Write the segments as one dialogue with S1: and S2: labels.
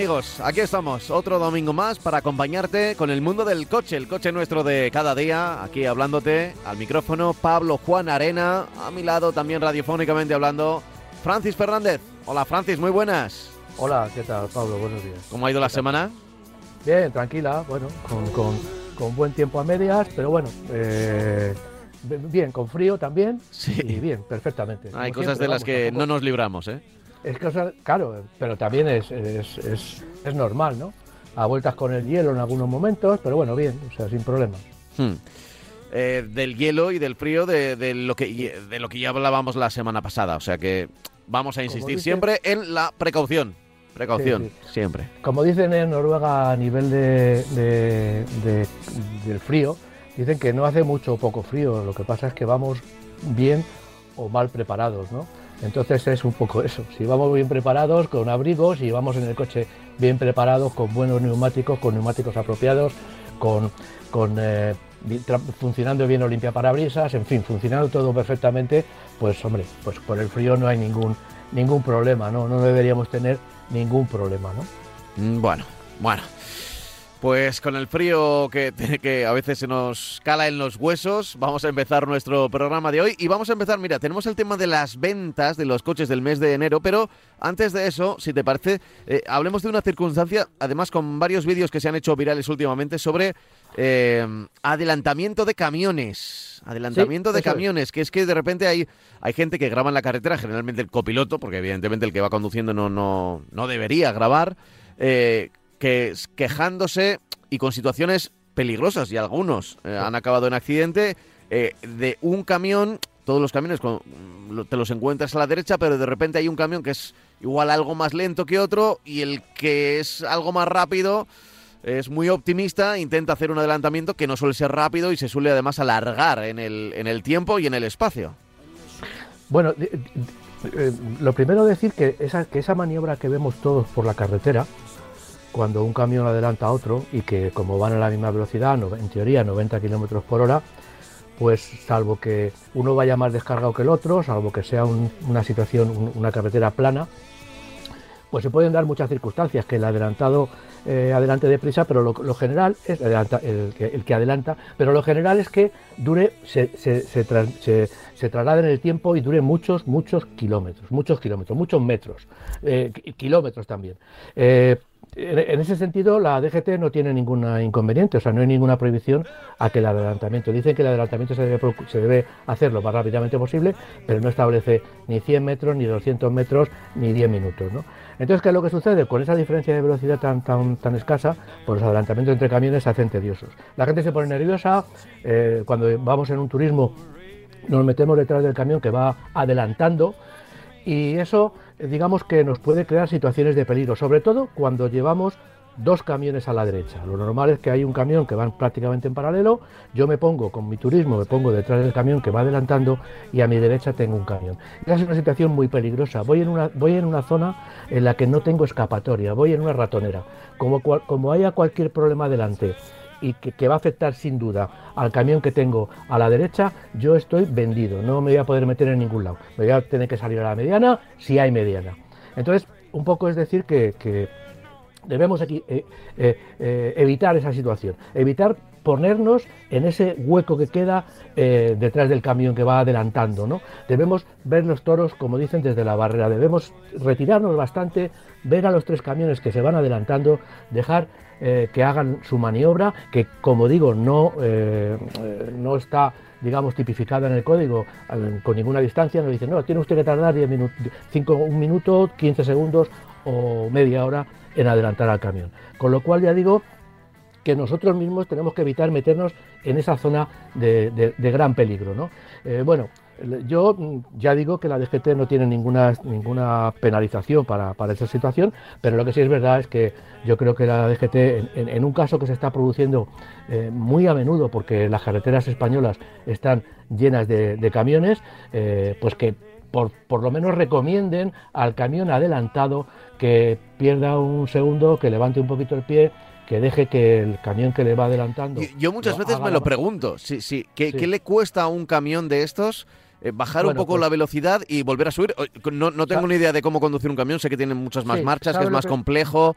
S1: amigos? Aquí estamos, otro domingo más para acompañarte con el mundo del coche, el coche nuestro de cada día, aquí hablándote al micrófono Pablo Juan Arena, a mi lado también radiofónicamente hablando Francis Fernández. Hola Francis, muy buenas.
S2: Hola, ¿qué tal Pablo? Buenos días.
S1: ¿Cómo ha ido la semana?
S2: Bien, tranquila, bueno, con, con- con buen tiempo a medias, pero bueno, eh, bien, con frío también.
S1: Sí.
S2: Y bien, perfectamente.
S1: Hay
S2: como
S1: cosas
S2: siempre,
S1: de las
S2: vamos,
S1: que
S2: tampoco-
S1: no nos libramos, ¿eh?
S2: Es cosa, claro, pero también es, es, es- es normal, ¿no? A vueltas con el hielo en algunos momentos, pero bueno, bien, o sea, sin problema.
S1: Hmm. Eh, del hielo y del frío de, de lo que, de lo que ya hablábamos la semana pasada, o sea que vamos a insistir
S2: dice-
S1: siempre en la precaución. Precaución,
S2: Sí,
S1: siempre.
S2: Como dicen en Noruega a nivel de, de- de- del frío, dicen que no hace mucho o poco frío, lo que pasa es que vamos bien o mal preparados, ¿no? Entonces es un poco eso, si vamos bien preparados, con abrigos, y vamos en el coche bien preparados, con buenos neumáticos, con neumáticos apropiados, con, eh, funcionando bien o limpia parabrisas, en fin, funcionando todo perfectamente, pues hombre, pues por el frío no hay ningún, ningún problema, ¿no? No deberíamos tener ningún problema, ¿no?
S1: Mm, Bueno, bueno. Pues con el frío que, que a veces se nos cala en los huesos, vamos a empezar nuestro programa de hoy. Y vamos a empezar, mira, tenemos el tema de las ventas de los coches del mes de enero, pero antes de eso, si te parece, eh, hablemos de una circunstancia, además con varios vídeos que se han hecho virales últimamente sobre eh, adelantamiento de camiones. Adelantamiento de
S2: es.
S1: camiones, que es que de repente hay, hay gente que graba en la carretera, generalmente el copiloto, porque evidentemente el que va conduciendo no, no, no debería grabar, eh, que quejándose y con situaciones peligrosas, y algunos eh, han acabado en accidente, eh, de un camión, todos los camiones con- te los encuentras a la derecha, pero de repente hay un camión que es igual algo más lento que otro, y el que es algo más rápido es muy optimista, intenta hacer un adelantamiento que no suele ser rápido y se suele además alargar en el, en el tiempo y en el espacio.
S2: Bueno, eh, lo primero decir que esa, que esa maniobra que vemos todos por la carretera, cuando un camión adelanta a otro y que como van a la misma velocidad, en teoría 90 kilómetros por hora, pues salvo que uno vaya más descargado que el otro, salvo que sea un- una situación, un- una carretera plana, pues se pueden dar muchas circunstancias, que el adelantado eh, adelante deprisa, pero lo, general es el, que, el que adelanta, pero lo general es que dure, se, se, se, tra- se- se traslade en el tiempo y dure muchos, muchos kilómetros, muchos kilómetros, muchos metros, eh, ki- kilómetros también. Eh, en, ese sentido, la DGT no tiene ningún inconveniente, o sea, no hay ninguna prohibición a que el adelantamiento. Dicen que el adelantamiento se debe, procu- se debe hacer lo más rápidamente posible, pero no establece ni 100 metros, ni 200 metros, ni 10 minutos. ¿no? Entonces, ¿qué es lo que sucede? Con esa diferencia de velocidad tan, tan, tan escasa, pues los adelantamientos entre camiones se hacen tediosos. La gente se pone nerviosa, eh, cuando vamos en un turismo nos metemos detrás del camión que va adelantando y eso eh, digamos que nos puede crear situaciones de peligro, sobre todo cuando llevamos dos camiones a la derecha. Lo normal es que hay un camión que van prácticamente en paralelo, yo me pongo con mi turismo, me pongo detrás del camión que va adelantando y a mi derecha tengo un camión. Es una situación muy peligrosa. Voy en una, voy en una zona en la que no tengo escapatoria, voy en una ratonera. Como, como haya cualquier problema delante y que, que va a afectar sin duda al camión que tengo a la derecha, yo estoy vendido, no me voy a poder meter en ningún lado. Me voy a tener que salir a la mediana si hay mediana. Entonces, un poco es decir que debemos aquí, eh, eh, eh, evitar esa situación, evitar ponernos en ese hueco que queda detrás del camión que va adelantando. ¿no? Debemos ver los toros, como dicen, desde la barrera. Debemos retirarnos bastante, ver a los tres camiones que se van adelantando, dejar que hagan su maniobra, que como digo, no, no está digamos, tipificada en el código con ninguna distancia, nos dicen, no, tiene usted que tardar 10 minutos, 5, un minuto, 15 segundos o media hora en adelantar al camión. Con lo cual ya digo que nosotros mismos tenemos que evitar meternos en esa zona de, gran peligro. ¿no? Eh, bueno, yo mm, ya digo que la DGT no tiene ninguna, ninguna penalización para, para esa situación, pero lo que sí es verdad es que yo creo que la DGT, en, un caso que se está produciendo eh, muy a menudo, porque las carreteras españolas están llenas de, camiones, eh, pues que por, por, lo menos recomienden al camión adelantado que pierda un segundo, que levante un poquito el pie que deje que el camión que le va adelantando.
S1: Yo, muchas veces me lo pregunto, sí, sí, ¿qué, le cuesta a un camión de estos? Eh, bajar un poco pues la velocidad y volver a subir. No, no tengo ni idea de cómo conducir un camión, sé que tiene muchas más marchas, que es más complejo,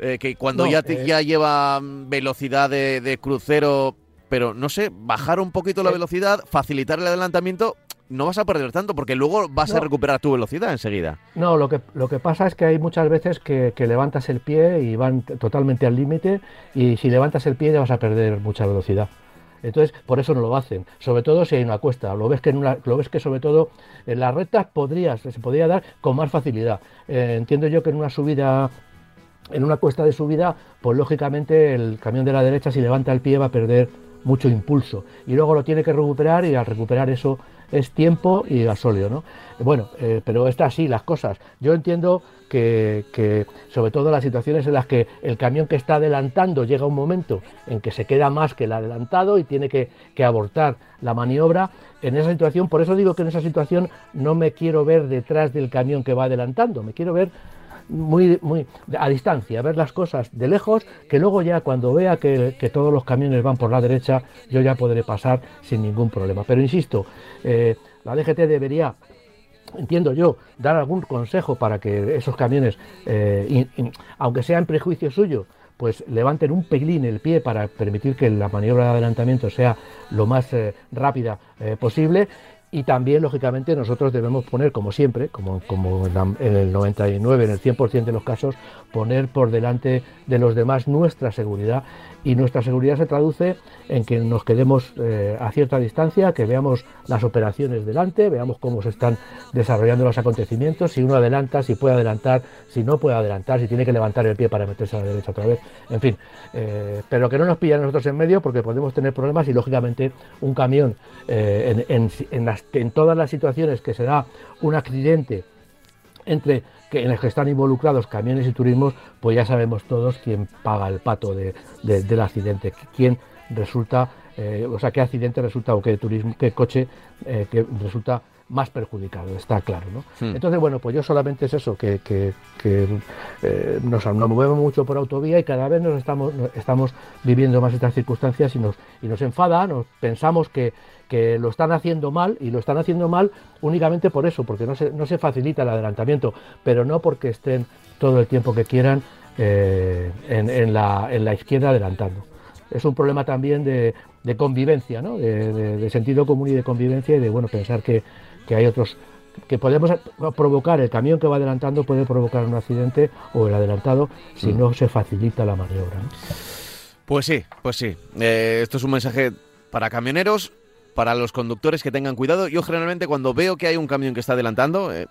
S1: eh, que cuando ya, te, eh, ya lleva velocidad de, crucero, pero no sé, bajar un poquito la velocidad, facilitar el adelantamiento, no vas a perder tanto porque luego vas a recuperar tu velocidad enseguida.
S2: No, lo que, lo que pasa es que hay muchas veces que, levantas el pie y van totalmente al límite y si levantas el pie ya vas a perder mucha velocidad. Entonces, por eso no lo hacen, sobre todo si hay una cuesta. Lo ves que, en una, lo ves que sobre todo en las rectas podrías, se podría dar con más facilidad. Eh, entiendo yo que en una subida en una cuesta de subida, pues lógicamente el camión de la derecha si levanta el pie va a perder mucho impulso y luego lo tiene que recuperar y al recuperar eso es tiempo y gasóleo, ¿no? Bueno, eh, pero está así las cosas. Yo entiendo que, sobre todo las situaciones en las que el camión que está adelantando llega un momento en que se queda más que el adelantado y tiene que, que abortar la maniobra, en esa situación, por eso digo que en esa situación no me quiero ver detrás del camión que va adelantando, me quiero ver muy, a distancia, ver las cosas de lejos, que luego ya cuando vea que, todos los camiones van por la derecha, yo ya podré pasar sin ningún problema. Pero insisto, eh, la DGT debería entiendo yo, dar algún consejo para que esos camiones, eh, aunque sea en prejuicio suyo, pues levanten un pelín el pie para permitir que la maniobra de adelantamiento sea lo más eh, rápida posible y también, lógicamente, nosotros debemos poner, como siempre, como, como en el 99, en el 100% de los casos, poner por delante de los demás nuestra seguridad y nuestra seguridad se traduce en que nos quedemos eh, a cierta distancia, que veamos las operaciones delante, veamos cómo se están desarrollando los acontecimientos, si uno adelanta, si puede adelantar, si no puede adelantar, si tiene que levantar el pie para meterse a la derecha otra vez, en fin, eh, pero que no nos pillen nosotros en medio porque podemos tener problemas y lógicamente un camión eh, en todas las situaciones que se da un accidente entre que en el que están involucrados camiones y turismos, pues ya sabemos todos quién paga el pato del accidente, quién resulta, eh, o sea, qué accidente resulta o qué turismo, qué coche eh, que resulta más perjudicado, está claro. ¿no? Hmm. Entonces, bueno, pues yo solamente es eso, que, que, eh, nos, movemos mucho por autovía y cada vez nos estamos, estamos viviendo más estas circunstancias y nos, y nos enfada, nos pensamos que, que lo están haciendo mal y lo están haciendo mal únicamente por eso, porque no se, no se facilita el adelantamiento, pero no porque estén todo el tiempo que quieran eh, en, la, en, la, izquierda adelantando. Es un problema también de, de convivencia, ¿no? de, sentido común y de convivencia y de bueno pensar que, que hay otros que podemos provocar, el camión que va adelantando puede provocar un accidente o el adelantado si mm. no se facilita la maniobra.
S1: Pues sí, pues sí. Eh, esto es un mensaje para camioneros para los conductores que tengan cuidado. Yo generalmente cuando veo que hay un camión que está adelantando, eh,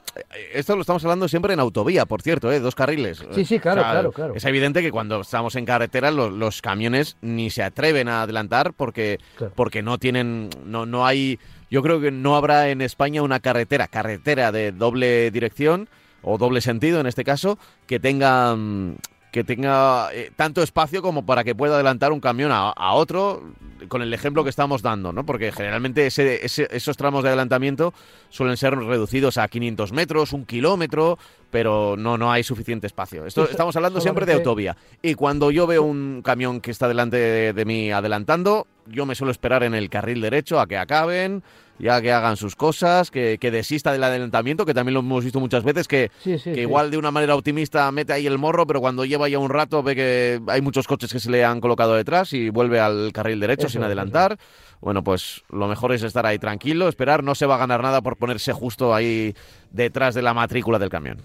S1: esto lo estamos hablando siempre en autovía, por cierto, ¿eh? dos carriles.
S2: Sí, sí, claro, claro, claro.
S1: Es evidente que cuando estamos en carretera los, camiones ni se atreven a adelantar porque, porque no tienen, no, no hay, yo creo que no habrá en España una carretera, carretera de doble dirección o doble sentido en este caso, que tenga mm, que tenga eh, tanto espacio como para que pueda adelantar un camión a, otro, con el ejemplo que estamos dando, ¿no? Porque generalmente ese, esos tramos de adelantamiento suelen ser reducidos a 500 metros, un kilómetro, pero no, no hay suficiente espacio. Esto, estamos hablando siempre de autovía. Y cuando yo veo un camión que está delante de mí adelantando, yo me suelo esperar en el carril derecho a que acaben ya que hagan sus cosas, que, desista del adelantamiento, que también lo hemos visto muchas veces, que, que igual de una manera optimista mete ahí el morro, pero cuando lleva ya un rato ve que hay muchos coches que se le han colocado detrás y vuelve al carril derecho sin adelantar. Bueno, pues lo mejor es estar ahí tranquilo, esperar, no se va a ganar nada por ponerse justo ahí detrás de la matrícula del camión.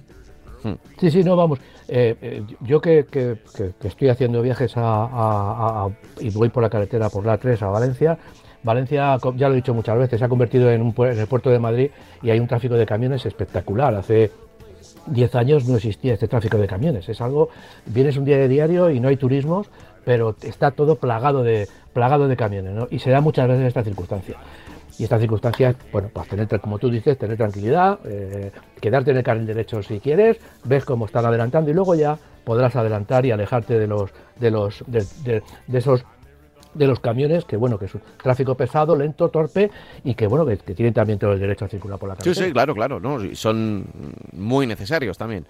S2: Hmm. Sí, sí, no, vamos. Eh, eh, yo que, estoy haciendo viajes y voy por la carretera por la 3 a Valencia, Valencia, ya lo he dicho muchas veces, se ha convertido en, un, en el puerto de Madrid y hay un tráfico de camiones espectacular. Hace 10 años no existía este tráfico de camiones. Es algo, vienes un día de diario y no hay turismos, pero está todo plagado de, plagado de camiones, ¿no? Y se da muchas veces esta circunstancia. Y estas circunstancias, bueno, pues tener, como tú dices, tener tranquilidad, eh, quedarte en el carril derecho si quieres, ves cómo están adelantando y luego ya podrás adelantar y alejarte de los de los de esos de los camiones, que bueno, que es un tráfico pesado, lento, torpe y que bueno, que, tienen también todo el derecho a circular por la carretera.
S1: Sí, sí, claro, claro, ¿no? son muy necesarios también.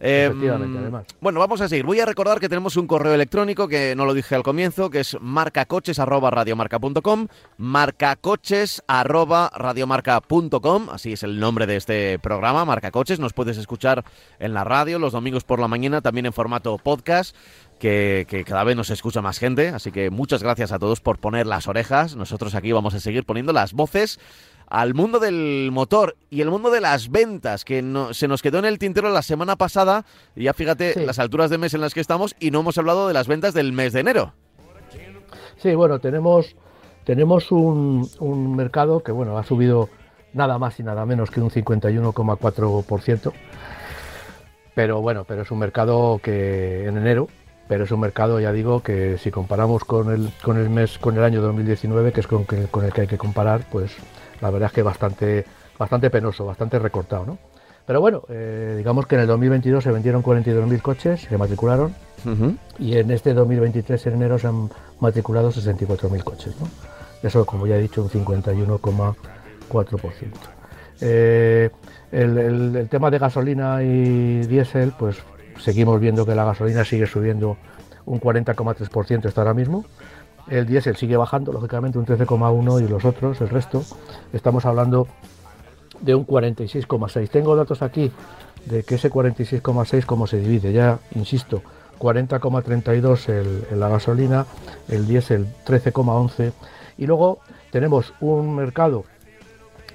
S2: Efectivamente, em, además.
S1: Bueno, vamos a seguir. Voy a recordar que tenemos un correo electrónico que no lo dije al comienzo, que es marcacoches@radiomarca.com, marcacoches@radiomarca.com, así es el nombre de este programa, Marcacoches. Nos puedes escuchar en la radio los domingos por la mañana, también en formato podcast que, cada vez nos escucha más gente. Así que muchas gracias a todos por poner las orejas. Nosotros aquí vamos a seguir poniendo las voces al mundo del motor y el mundo de las ventas, que no, se nos quedó en el tintero la semana pasada. Y ya fíjate las alturas de mes en las que estamos y no hemos hablado de las ventas del mes de enero.
S2: Sí, bueno, tenemos, tenemos un, un mercado que bueno ha subido nada más y nada menos que un 51,4%. Pero bueno, pero es un mercado que en enero pero es un mercado, ya digo, que si comparamos con el, con el mes, con el año 2019, que es con, con el que hay que comparar, pues la verdad es que bastante, bastante penoso, bastante recortado, ¿no? Pero bueno, eh, digamos que en el 2022 se vendieron 42.000 coches, se matricularon, y en este 2023 en enero se han matriculado 64.000 coches, ¿no? Eso, como ya he dicho, un 51,4%. Eh, el, el tema de gasolina y diésel, pues seguimos viendo que la gasolina sigue subiendo un 40,3% hasta ahora mismo. El diésel sigue bajando, lógicamente, un 13,1% y los otros, el resto, estamos hablando de un 46,6%. Tengo datos aquí de que ese 46,6 cómo se divide. Ya, insisto, 40,32 en la gasolina, el diésel 13,11 y luego tenemos un mercado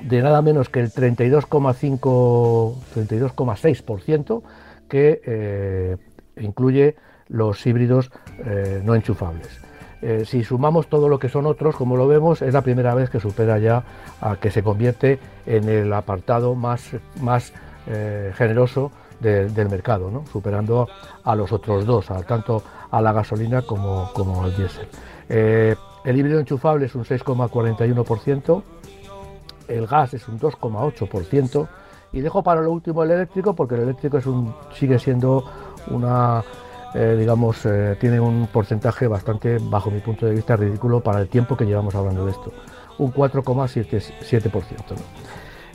S2: de nada menos que el 32,5 32,6% que eh, incluye los híbridos eh, no enchufables. Eh, si sumamos todo lo que son otros, como lo vemos, es la primera vez que supera ya a que se convierte en el apartado más, más generoso del mercado, superando a los otros dos, tanto a la gasolina como, como al diésel. el híbrido enchufable es un 6,41%, el gas es un 2,8%, y dejo para lo último el eléctrico, porque el eléctrico es un, sigue siendo una, eh, digamos, eh, tiene un porcentaje bastante, bajo mi punto de vista, ridículo para el tiempo que llevamos hablando de esto. Un 4,7%.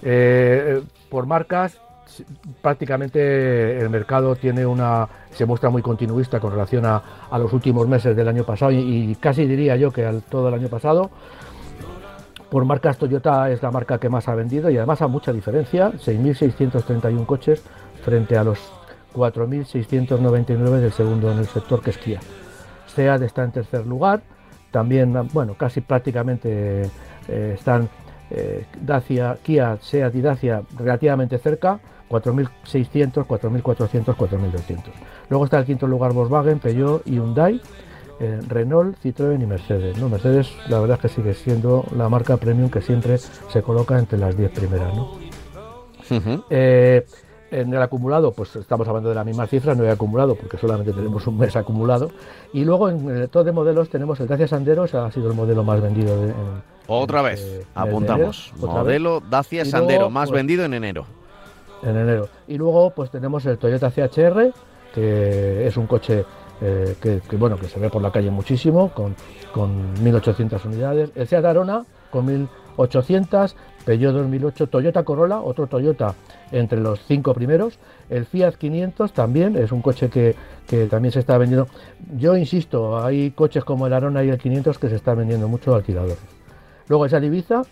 S2: Eh, por marcas, prácticamente el mercado tiene una se muestra muy continuista con relación a, los últimos meses del año pasado y, casi diría yo que al todo el año pasado por marcas Toyota es la marca que más ha vendido y además a mucha diferencia, 6.631 coches frente a los 4.699 del segundo en el sector que es Kia. SEAT está en tercer lugar, también, bueno, casi prácticamente eh, están eh, Dacia, Kia, SEAT y Dacia relativamente cerca, 4.600, 4.400, 4.200. Luego está el quinto lugar Volkswagen, Peugeot y Hyundai eh, Renault, Citroën y Mercedes. ¿no? Mercedes, la verdad es que sigue siendo la marca premium que siempre se coloca entre las 10 primeras. ¿no? Eh, en el acumulado, pues estamos hablando de la misma cifra, no he acumulado porque solamente tenemos un mes acumulado. Y luego en el top de modelos tenemos el Dacia Sandero, ese ha sido el modelo más vendido. De,
S1: Otra vez, este apuntamos. modelo Dacia Sandero, más pues, vendido en enero.
S2: En enero. Y luego pues tenemos el Toyota CHR, que es un coche eh, que, bueno, que se ve por la calle muchísimo, con, con 1.800 unidades. El Seat Arona con 1.800, Peugeot 2008, Toyota Corolla, otro Toyota entre los cinco primeros. El Fiat 500 también es un coche que, también se está vendiendo. Yo insisto, hay coches como el Arona y el 500 que se están vendiendo mucho alquiladores. Luego esa Ibiza,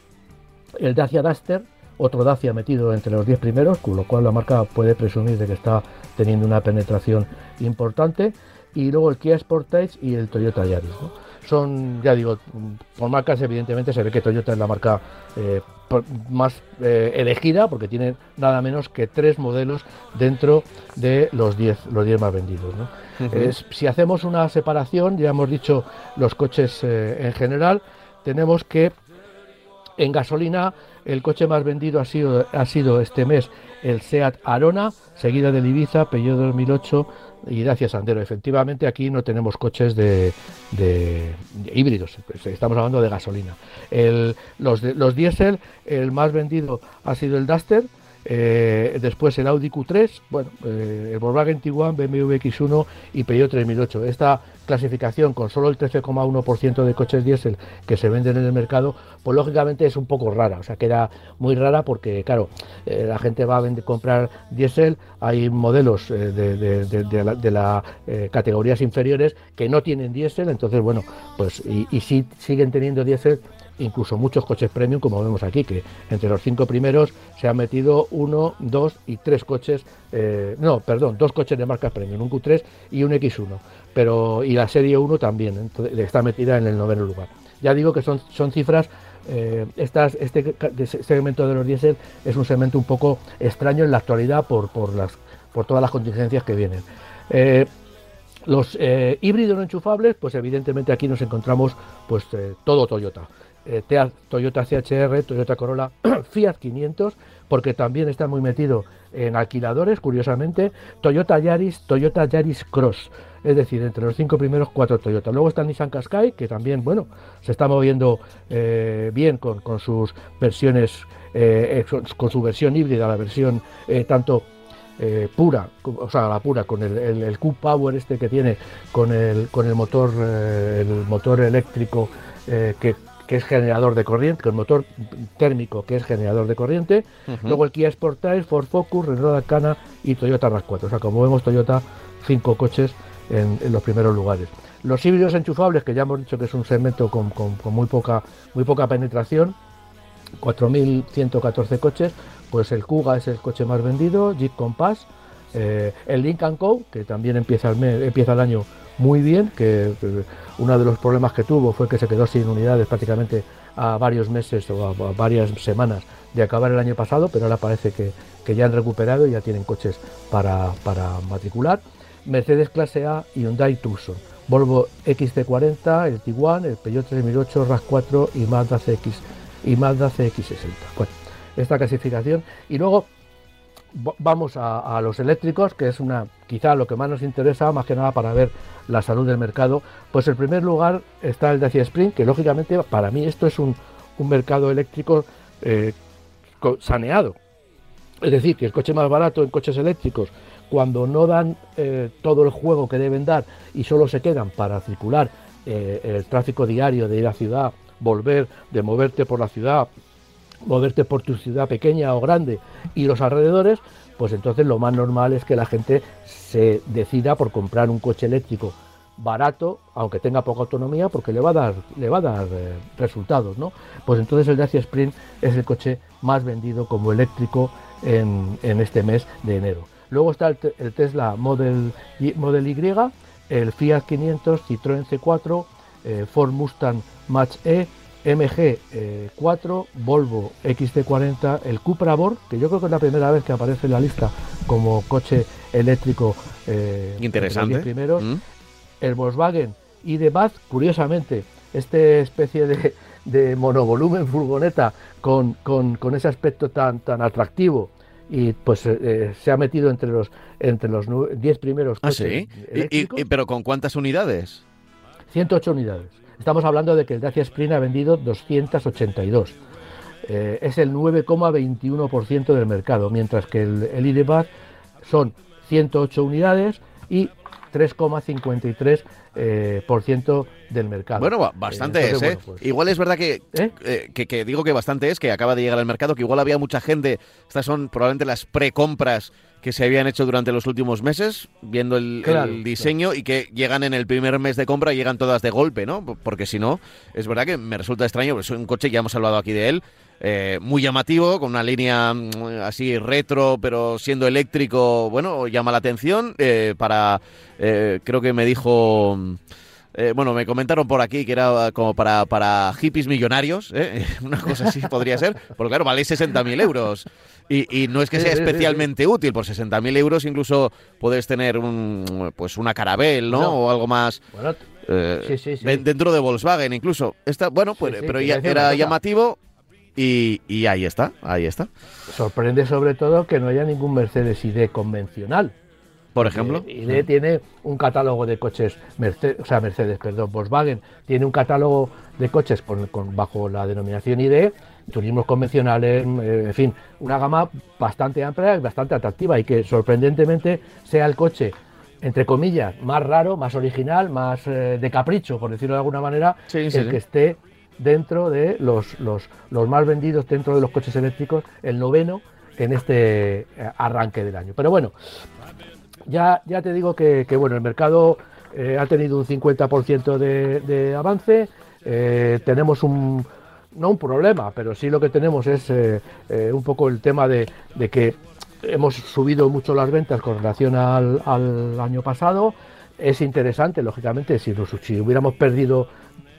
S2: el Dacia Duster, otro Dacia metido entre los 10 primeros, con lo cual la marca puede presumir de que está teniendo una penetración importante y luego el Kia Sportage y el Toyota Yaris. Son, ya digo, por marcas evidentemente se ve que Toyota es la marca eh, más eh, elegida porque tiene nada menos que tres modelos dentro de los 10 los diez más vendidos. si hacemos una separación, ya hemos dicho los coches eh, en general, tenemos que En gasolina, el coche más vendido ha sido, ha sido este mes el Seat Arona, seguida del Ibiza, Peugeot 2008 y Dacia Sandero. Efectivamente, aquí no tenemos coches de, híbridos, estamos hablando de gasolina. los, los diésel, el más vendido ha sido el Duster, eh, después el Audi Q3, bueno, eh, el Volkswagen Tiguan, BMW X1 y Peugeot 3008. Esta clasificación con solo el 13,1% de coches diésel que se venden en el mercado, pues lógicamente es un poco rara, o sea, queda muy rara porque, claro, eh, la gente va a comprar diésel, hay modelos de, las categorías inferiores que no tienen diésel, entonces, bueno, pues y, y si siguen teniendo diésel incluso muchos coches premium, como vemos aquí, que entre los cinco primeros se han metido uno, dos y tres coches, eh, no, perdón, dos coches de marca premium, un Q3 y un X1, pero y la serie 1 también está metida en el noveno lugar. Ya digo que son, son cifras eh, estas, este segmento de los diésel es un segmento un poco extraño en la actualidad por, por, las, por todas las contingencias que vienen. Eh, los híbridos no enchufables, pues evidentemente aquí nos encontramos pues todo Toyota. Eh, Toyota CHR, Toyota Corolla, Fiat 500, porque también está muy metido en alquiladores, curiosamente, Toyota Yaris, Toyota Yaris Cross, es decir, entre los cinco primeros cuatro Toyota. Luego está Nissan Qashqai, que también, bueno, se está moviendo eh, bien con, sus versiones, eh, con su versión híbrida, la versión tanto pura, o sea, la pura, con el, el, Q-Power este que tiene, con el, con el motor, el motor eléctrico que que es generador de corriente, con motor térmico que es generador de corriente. Luego el Kia Sportage, Ford Focus, Renault Arcana y Toyota RAV4. O sea, como vemos, Toyota, cinco coches en, los primeros lugares. Los híbridos enchufables, que ya hemos dicho que es un segmento con, muy, poca, muy poca penetración, 4.114 coches, pues el Kuga es el coche más vendido, Jeep Compass, eh, el Lincoln Co, que también empieza el, empieza el año muy bien, que, uno de los problemas que tuvo fue que se quedó sin unidades prácticamente a varios meses o a, varias semanas de acabar el año pasado, pero ahora parece que, ya han recuperado y ya tienen coches para, matricular. Mercedes Clase A y Hyundai Tucson. Volvo XC40, el Tiguan, el Peugeot 3008, RAV4 y Mazda CX y Mazda CX60. Bueno, esta clasificación. Y luego vamos a, los eléctricos, que es una quizá lo que más nos interesa, más que nada para ver la salud del mercado. Pues en primer lugar está el Dacia Spring, que lógicamente para mí esto es un, mercado eléctrico eh, saneado. Es decir, que el coche más barato en coches eléctricos, cuando no dan eh, todo el juego que deben dar y solo se quedan para circular eh, el tráfico diario de ir a ciudad, volver, de moverte por la ciudad, moverte por tu ciudad pequeña o grande y los alrededores, pues entonces lo más normal es que la gente se decida por comprar un coche eléctrico barato, aunque tenga poca autonomía, porque le va a dar, le va a dar eh, resultados, ¿no? Pues entonces el Dacia Sprint es el coche más vendido como eléctrico en, este mes de enero. Luego está el, Tesla Model, Model Y, el Fiat 500, Citroën C4, eh, Ford Mustang Mach E, MG4, eh, Volvo XC40, el Cupra Borg, que yo creo que es la primera vez que aparece en la lista como coche eléctrico
S1: eh, interesante
S2: primeros, mm. el Volkswagen y de Bath, curiosamente, este especie de, monovolumen furgoneta con, con, ese aspecto tan, tan atractivo y pues eh, se ha metido entre los entre los 10 primeros
S1: ¿Ah, sí? pero con cuántas unidades?
S2: 108 unidades. Estamos hablando de que el Dacia Sprint ha vendido 282. Eh, es el 9,21% del mercado, mientras que el, el son 108 unidades y 3,53% eh, por ciento del mercado.
S1: Bueno, bastante es, ¿eh? Pues igual es verdad que, que, que, digo que bastante es, que acaba de llegar al mercado, que igual había mucha gente, estas son probablemente las precompras que se habían hecho durante los últimos meses, viendo el, diseño y que llegan en el primer mes de compra y llegan todas de golpe, ¿no? Porque si no, es verdad que me resulta extraño, porque es un coche, ya hemos hablado aquí de él, eh, muy llamativo, con una línea mm, así retro, pero siendo eléctrico, bueno, llama la atención eh, para, eh, creo que me dijo... bueno, me comentaron por aquí que era como para, para hippies millonarios, una cosa así podría ser, porque claro, vale 60.000 euros. Y, no es que sea especialmente útil, por 60.000 euros incluso puedes tener un, pues una carabel, ¿no? o algo más... Eh, dentro de Volkswagen incluso. Está, bueno, pues, pero ya era llamativo Y, y ahí está, ahí está.
S2: Sorprende sobre todo que no haya ningún Mercedes ID convencional.
S1: Por ejemplo.
S2: ID tiene un catálogo de coches, Mercedes, o sea, Mercedes, perdón, Volkswagen tiene un catálogo de coches con, con- bajo la denominación ID, turismos convencionales, eh, en fin, una gama bastante amplia y bastante atractiva y que sorprendentemente sea el coche, entre comillas, más raro, más original, más eh, de capricho, por decirlo de alguna manera,
S1: Sí, sí,
S2: el que esté dentro de los, los, los más vendidos dentro de los coches eléctricos, el noveno en este eh, arranque del año. Pero bueno, ya, ya te digo que, que, bueno, el mercado eh, ha tenido un 50% de, de avance. eh, tenemos un, no un problema, pero sí lo que tenemos es un poco el tema de, de que hemos subido mucho las ventas con relación al, al año pasado. Es interesante, lógicamente, si, nos- si hubiéramos perdido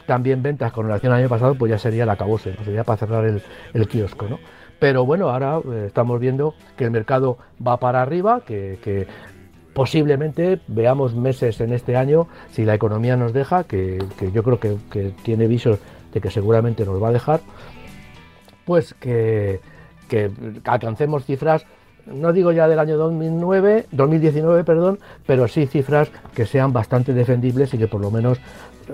S2: también ventas con relación al año pasado, pues ya sería la acabose, ¿no? sería para cerrar el, el kiosco, ¿no? Pero bueno, ahora eh, estamos viendo que el mercado va para arriba, que, posiblemente veamos meses en este año, si la economía nos deja, que, yo creo que, que tiene visos de que seguramente nos va a dejar, pues que, que alcancemos cifras, no digo ya del año 2009, 2019, perdón, pero sí cifras que sean bastante defendibles y que por lo menos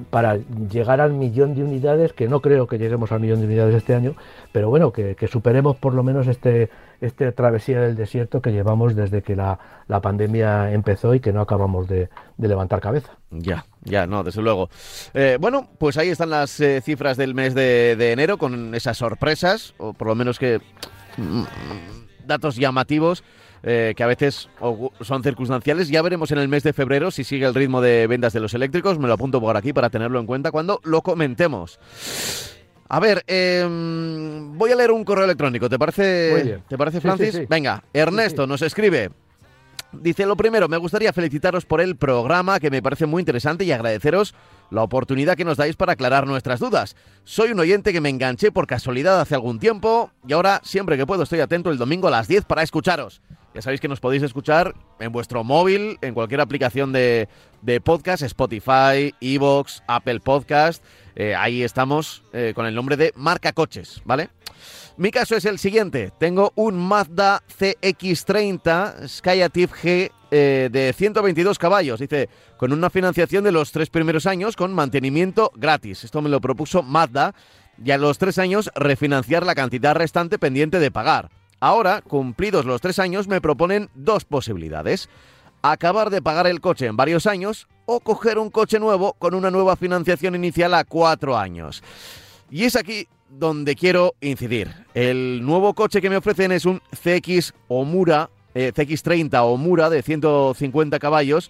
S2: para llegar al millón de unidades, que no creo que lleguemos al millón de unidades este año, pero bueno, que, superemos por lo menos este, este travesía del desierto que llevamos desde que la, la pandemia empezó y que no acabamos de, de levantar cabeza.
S1: Ya, ya, no, desde luego. Eh, bueno, pues ahí están las eh, cifras del mes de, enero con esas sorpresas, o por lo menos que mm, datos llamativos. Eh, que a veces son circunstanciales. Ya veremos en el mes de febrero si sigue el ritmo de ventas de los eléctricos. Me lo apunto por aquí para tenerlo en cuenta cuando lo comentemos. A ver, em, voy a leer un correo electrónico. ¿Te parece. ¿te parece
S2: Sí, sí,
S1: Francis?
S2: sí.
S1: Venga, Ernesto nos escribe. Dice, lo primero, me gustaría felicitaros por el programa, que me parece muy interesante, y agradeceros la oportunidad que nos dais para aclarar nuestras dudas. Soy un oyente que me enganché por casualidad hace algún tiempo, y ahora, siempre que puedo, estoy atento el domingo a las 10 para escucharos. Ya sabéis que nos podéis escuchar en vuestro móvil, en cualquier aplicación de, de podcast, Spotify, Evox, Apple Podcast. Eh, ahí estamos eh, con el nombre de Marca Coches, ¿vale? Mi caso es el siguiente. Tengo un Mazda CX30 Skyactiv G eh, de 122 caballos. Dice, con una financiación de los tres primeros años con mantenimiento gratis. Esto me lo propuso Mazda. Y a los tres años refinanciar la cantidad restante pendiente de pagar. Ahora, cumplidos los tres años, me proponen dos posibilidades. Acabar de pagar el coche en varios años o coger un coche nuevo con una nueva financiación inicial a cuatro años. Y es aquí donde quiero incidir. El nuevo coche que me ofrecen es un CX Omura, eh, CX30 Omura de 150 caballos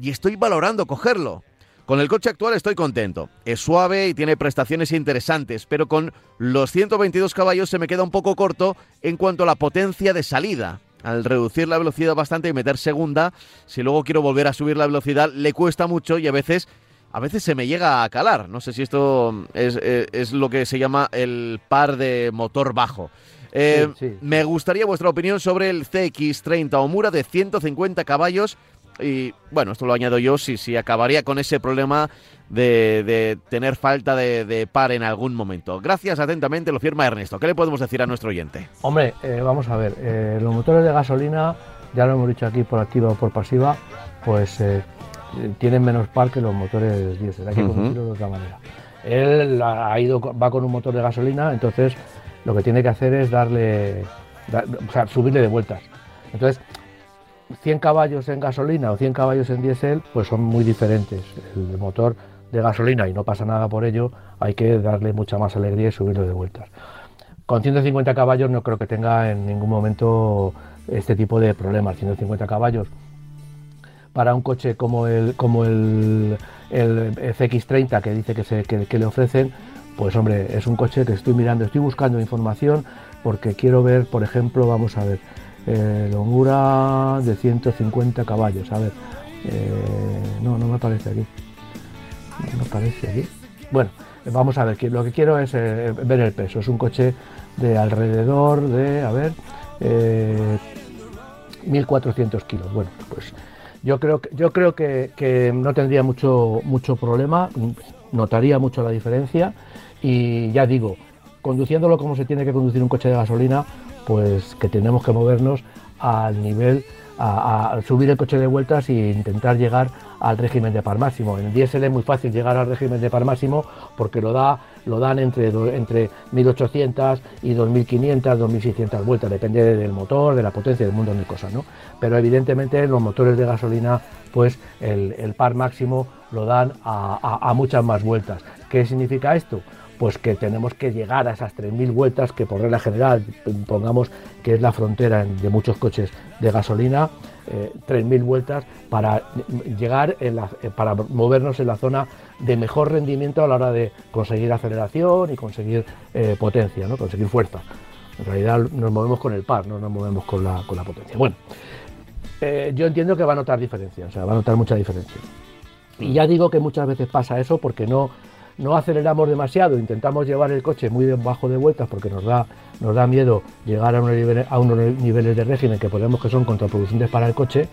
S1: y estoy valorando cogerlo. Con el coche actual estoy contento. Es suave y tiene prestaciones interesantes, pero con los 122 caballos se me queda un poco corto en cuanto a la potencia de salida. Al reducir la velocidad bastante y meter segunda, si luego quiero volver a subir la velocidad, le cuesta mucho y a veces a veces se me llega a calar. No sé si esto es, es- es lo que se llama el par de motor bajo. Eh,
S2: Sí, sí.
S1: Me gustaría vuestra opinión sobre el CX30 Omura de 150 caballos. Y bueno, esto lo añado yo, si, si acabaría con ese problema de, de tener falta de, de par en algún momento. Gracias atentamente, lo firma Ernesto. ¿Qué le podemos decir a nuestro oyente?
S2: Hombre, eh, vamos a ver, eh, los motores de gasolina, ya lo hemos dicho aquí por activa o por pasiva, pues eh, tienen menos par que los motores diésel, hay que conducirlo de otra manera. Él ha ido, va con un motor de gasolina, entonces lo que tiene que hacer es darle, da- o sea, subirle de vueltas. Entonces, 100 caballos en gasolina o 100 caballos en diésel, pues son muy diferentes. El motor de gasolina, y no pasa nada por ello, hay que darle mucha más alegría y subirlo de vueltas. Con 150 caballos no creo que tenga en ningún momento este tipo de problemas. 150 caballos para un coche como el, como el, el FX30 que dice que, se, que, que le ofrecen, pues hombre, es un coche que estoy mirando, estoy buscando información porque quiero ver, por ejemplo, vamos a ver, eh, Longura de 150 caballos. A ver, eh, no, no me aparece aquí. No aquí. Bueno, vamos a ver, lo que quiero es eh, ver el peso. Es un coche de alrededor de, a ver, eh, 1.400 kilos. Bueno, pues yo creo que, yo creo que, que no tendría mucho, mucho problema, notaría mucho la diferencia y ya digo, conduciéndolo como se tiene que conducir un coche de gasolina, pues que tenemos que movernos al nivel, a, subir el coche de vueltas e intentar llegar al régimen de par máximo. En el diésel es muy fácil llegar al régimen de par máximo porque lo, da, lo dan entre, entre 1800 y 2500, 2600 vueltas, depende del motor, de la potencia, del mundo de cosas, ¿no? Pero evidentemente los motores de gasolina, pues el, par máximo lo dan a muchas más vueltas. ¿Qué significa esto? Pues que tenemos que llegar a esas 3.000 vueltas que por regla general pongamos que es la frontera de muchos coches de gasolina, 3.000 eh, vueltas para llegar, en la, eh, para movernos en la zona de mejor rendimiento a la hora de conseguir aceleración y conseguir eh, potencia, ¿no? conseguir fuerza. En realidad nos movemos con el par, no nos movemos con la, con la potencia. Bueno, yo entiendo que va a notar diferencia, o sea, va a notar mucha diferencia. Y ya digo que muchas veces pasa eso porque no no aceleramos demasiado, intentamos llevar el coche muy bajo de vueltas porque nos da, nos da miedo llegar a unos, niveles, de régimen que podemos que son contraproducentes para el coche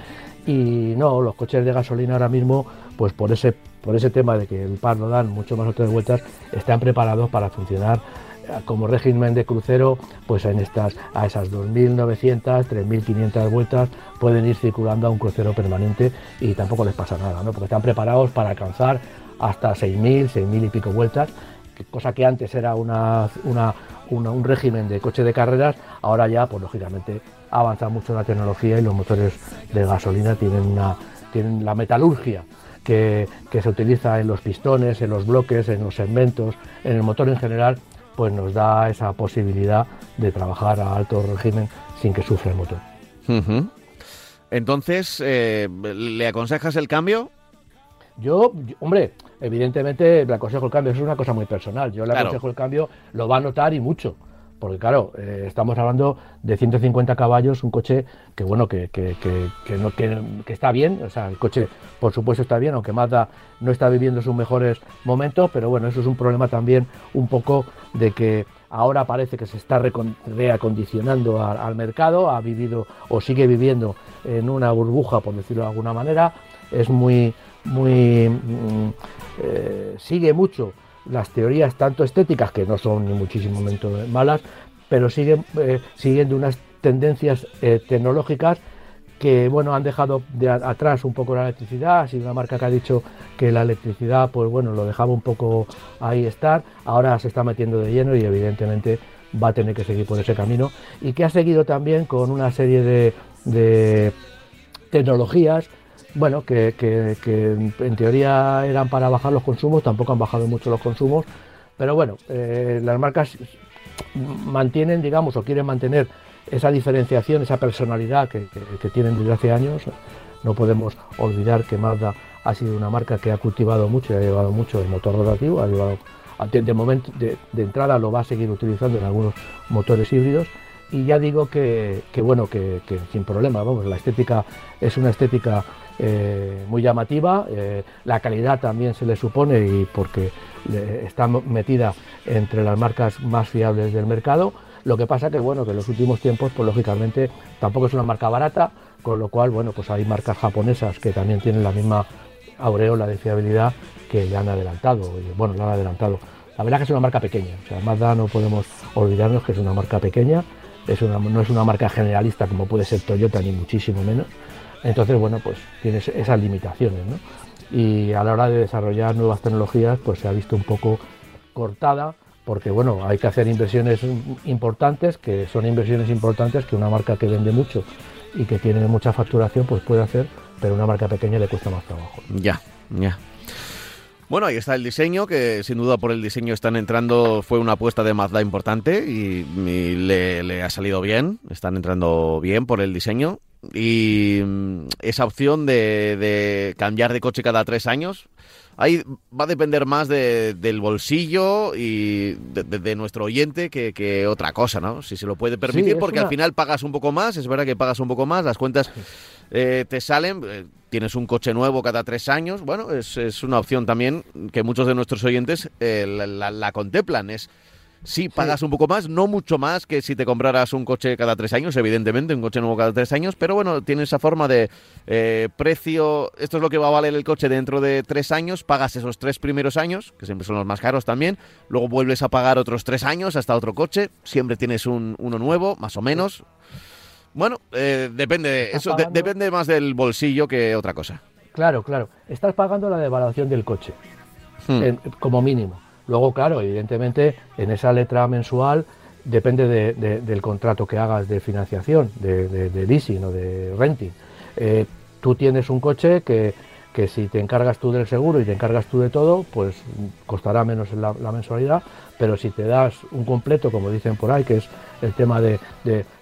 S2: y no, los coches de gasolina ahora mismo, pues por ese, por ese tema de que el par no dan mucho más otras vueltas, están preparados para funcionar eh, como régimen de crucero, pues en estas, a esas 2.900, 3.500 vueltas pueden ir circulando a un crucero permanente y tampoco les pasa nada, ¿no? porque están preparados para alcanzar hasta 6.000, 6.000 y pico vueltas, cosa que antes era una, un régimen de coche de carreras, ahora ya, pues lógicamente, ha avanzado mucho la tecnología y los motores de gasolina tienen, una, tienen la metalurgia que, se utiliza en los pistones, en los bloques, en los segmentos, en el motor en general, pues nos da esa posibilidad de trabajar a alto régimen sin que sufra el motor.
S1: Entonces, eh, ¿le aconsejas el cambio?
S2: Yo, hombre, evidentemente le aconsejo el cambio, eso es una cosa muy personal. Yo le aconsejo el cambio, lo va a notar y mucho. Porque claro, eh, estamos hablando de 150 caballos, un coche que bueno, que, que, que, no, que, está bien, o sea, el coche por supuesto está bien, aunque Mazda no está viviendo sus mejores momentos, pero bueno, eso es un problema también un poco de que ahora parece que se está reacondicionando al mercado, ha vivido o sigue viviendo en una burbuja, por decirlo de alguna manera, es muy, muy mm, eh, sigue mucho las teorías tanto estéticas que no son ni muchísimo menos malas pero siguen eh, siguiendo unas tendencias eh, tecnológicas que bueno han dejado de atrás un poco la electricidad. Ha sido una marca que ha dicho que la electricidad pues bueno lo dejaba un poco ahí estar. Ahora se está metiendo de lleno y evidentemente va a tener que seguir por ese camino. Y que ha seguido también con una serie de, de tecnologías bueno, que, en teoría eran para bajar los consumos, tampoco han bajado mucho los consumos, pero bueno, eh, las marcas mantienen, digamos, o quieren mantener esa diferenciación, esa personalidad que, tienen desde hace años. No podemos olvidar que Mazda ha sido una marca que ha cultivado mucho y ha llevado mucho el motor rotativo, ha llevado de, momento de, entrada lo va a seguir utilizando en algunos motores híbridos y ya digo que, bueno que, sin problema vamos la estética es una estética eh, muy llamativa, eh, la calidad también se le supone y porque está metida entre las marcas más fiables del mercado. Lo que pasa que bueno que en los últimos tiempos, pues lógicamente tampoco es una marca barata, con lo cual bueno pues hay marcas japonesas que también tienen la misma aureola de fiabilidad que le han adelantado. Bueno, le han adelantado. La verdad que es una marca pequeña, o sea, Mazda no podemos olvidarnos que es una marca pequeña, es una, no es una marca generalista como puede ser Toyota ni muchísimo menos. Entonces, bueno, pues tienes esas limitaciones, ¿no? Y a la hora de desarrollar nuevas tecnologías, pues se ha visto un poco cortada, porque bueno, hay que hacer inversiones importantes, que son inversiones importantes que una marca que vende mucho y que tiene mucha facturación, pues puede hacer, pero una marca pequeña le cuesta más trabajo.
S1: Ya, ya. Bueno, ahí está el diseño, que sin duda por el diseño están entrando, fue una apuesta de Mazda importante y, le, ha salido bien, están entrando bien por el diseño y mm, esa opción de, cambiar de coche cada tres años, ahí va a depender más del bolsillo y de, nuestro oyente que, otra cosa, ¿no? Si se lo puede permitir, porque al final pagas un poco más, es verdad que pagas un poco más, las cuentas eh, te salen, eh, tienes un coche nuevo cada tres años, bueno, es, una opción también que muchos de nuestros oyentes eh, la, contemplan, es sí pagas un poco más, no mucho más que si te compraras un coche cada tres años, evidentemente, un coche nuevo cada tres años, pero bueno, tiene esa forma de eh, precio, esto es lo que va a valer el coche dentro de tres años, pagas esos tres primeros años, que siempre son los más caros también, luego vuelves a pagar otros tres años hasta otro coche, siempre tienes un, uno nuevo, más o menos. Bueno, eh, depende, eso depende más del bolsillo que otra cosa.
S2: Claro, claro. Estás pagando la devaluación del coche, hmm. como mínimo. Luego, claro, evidentemente, en esa letra mensual depende del contrato que hagas de financiación, de, leasing o de renting. Eh, tú tienes un coche que, si te encargas tú del seguro y te encargas tú de todo, pues costará menos la, mensualidad, pero si te das un completo, como dicen por ahí, que es el tema de,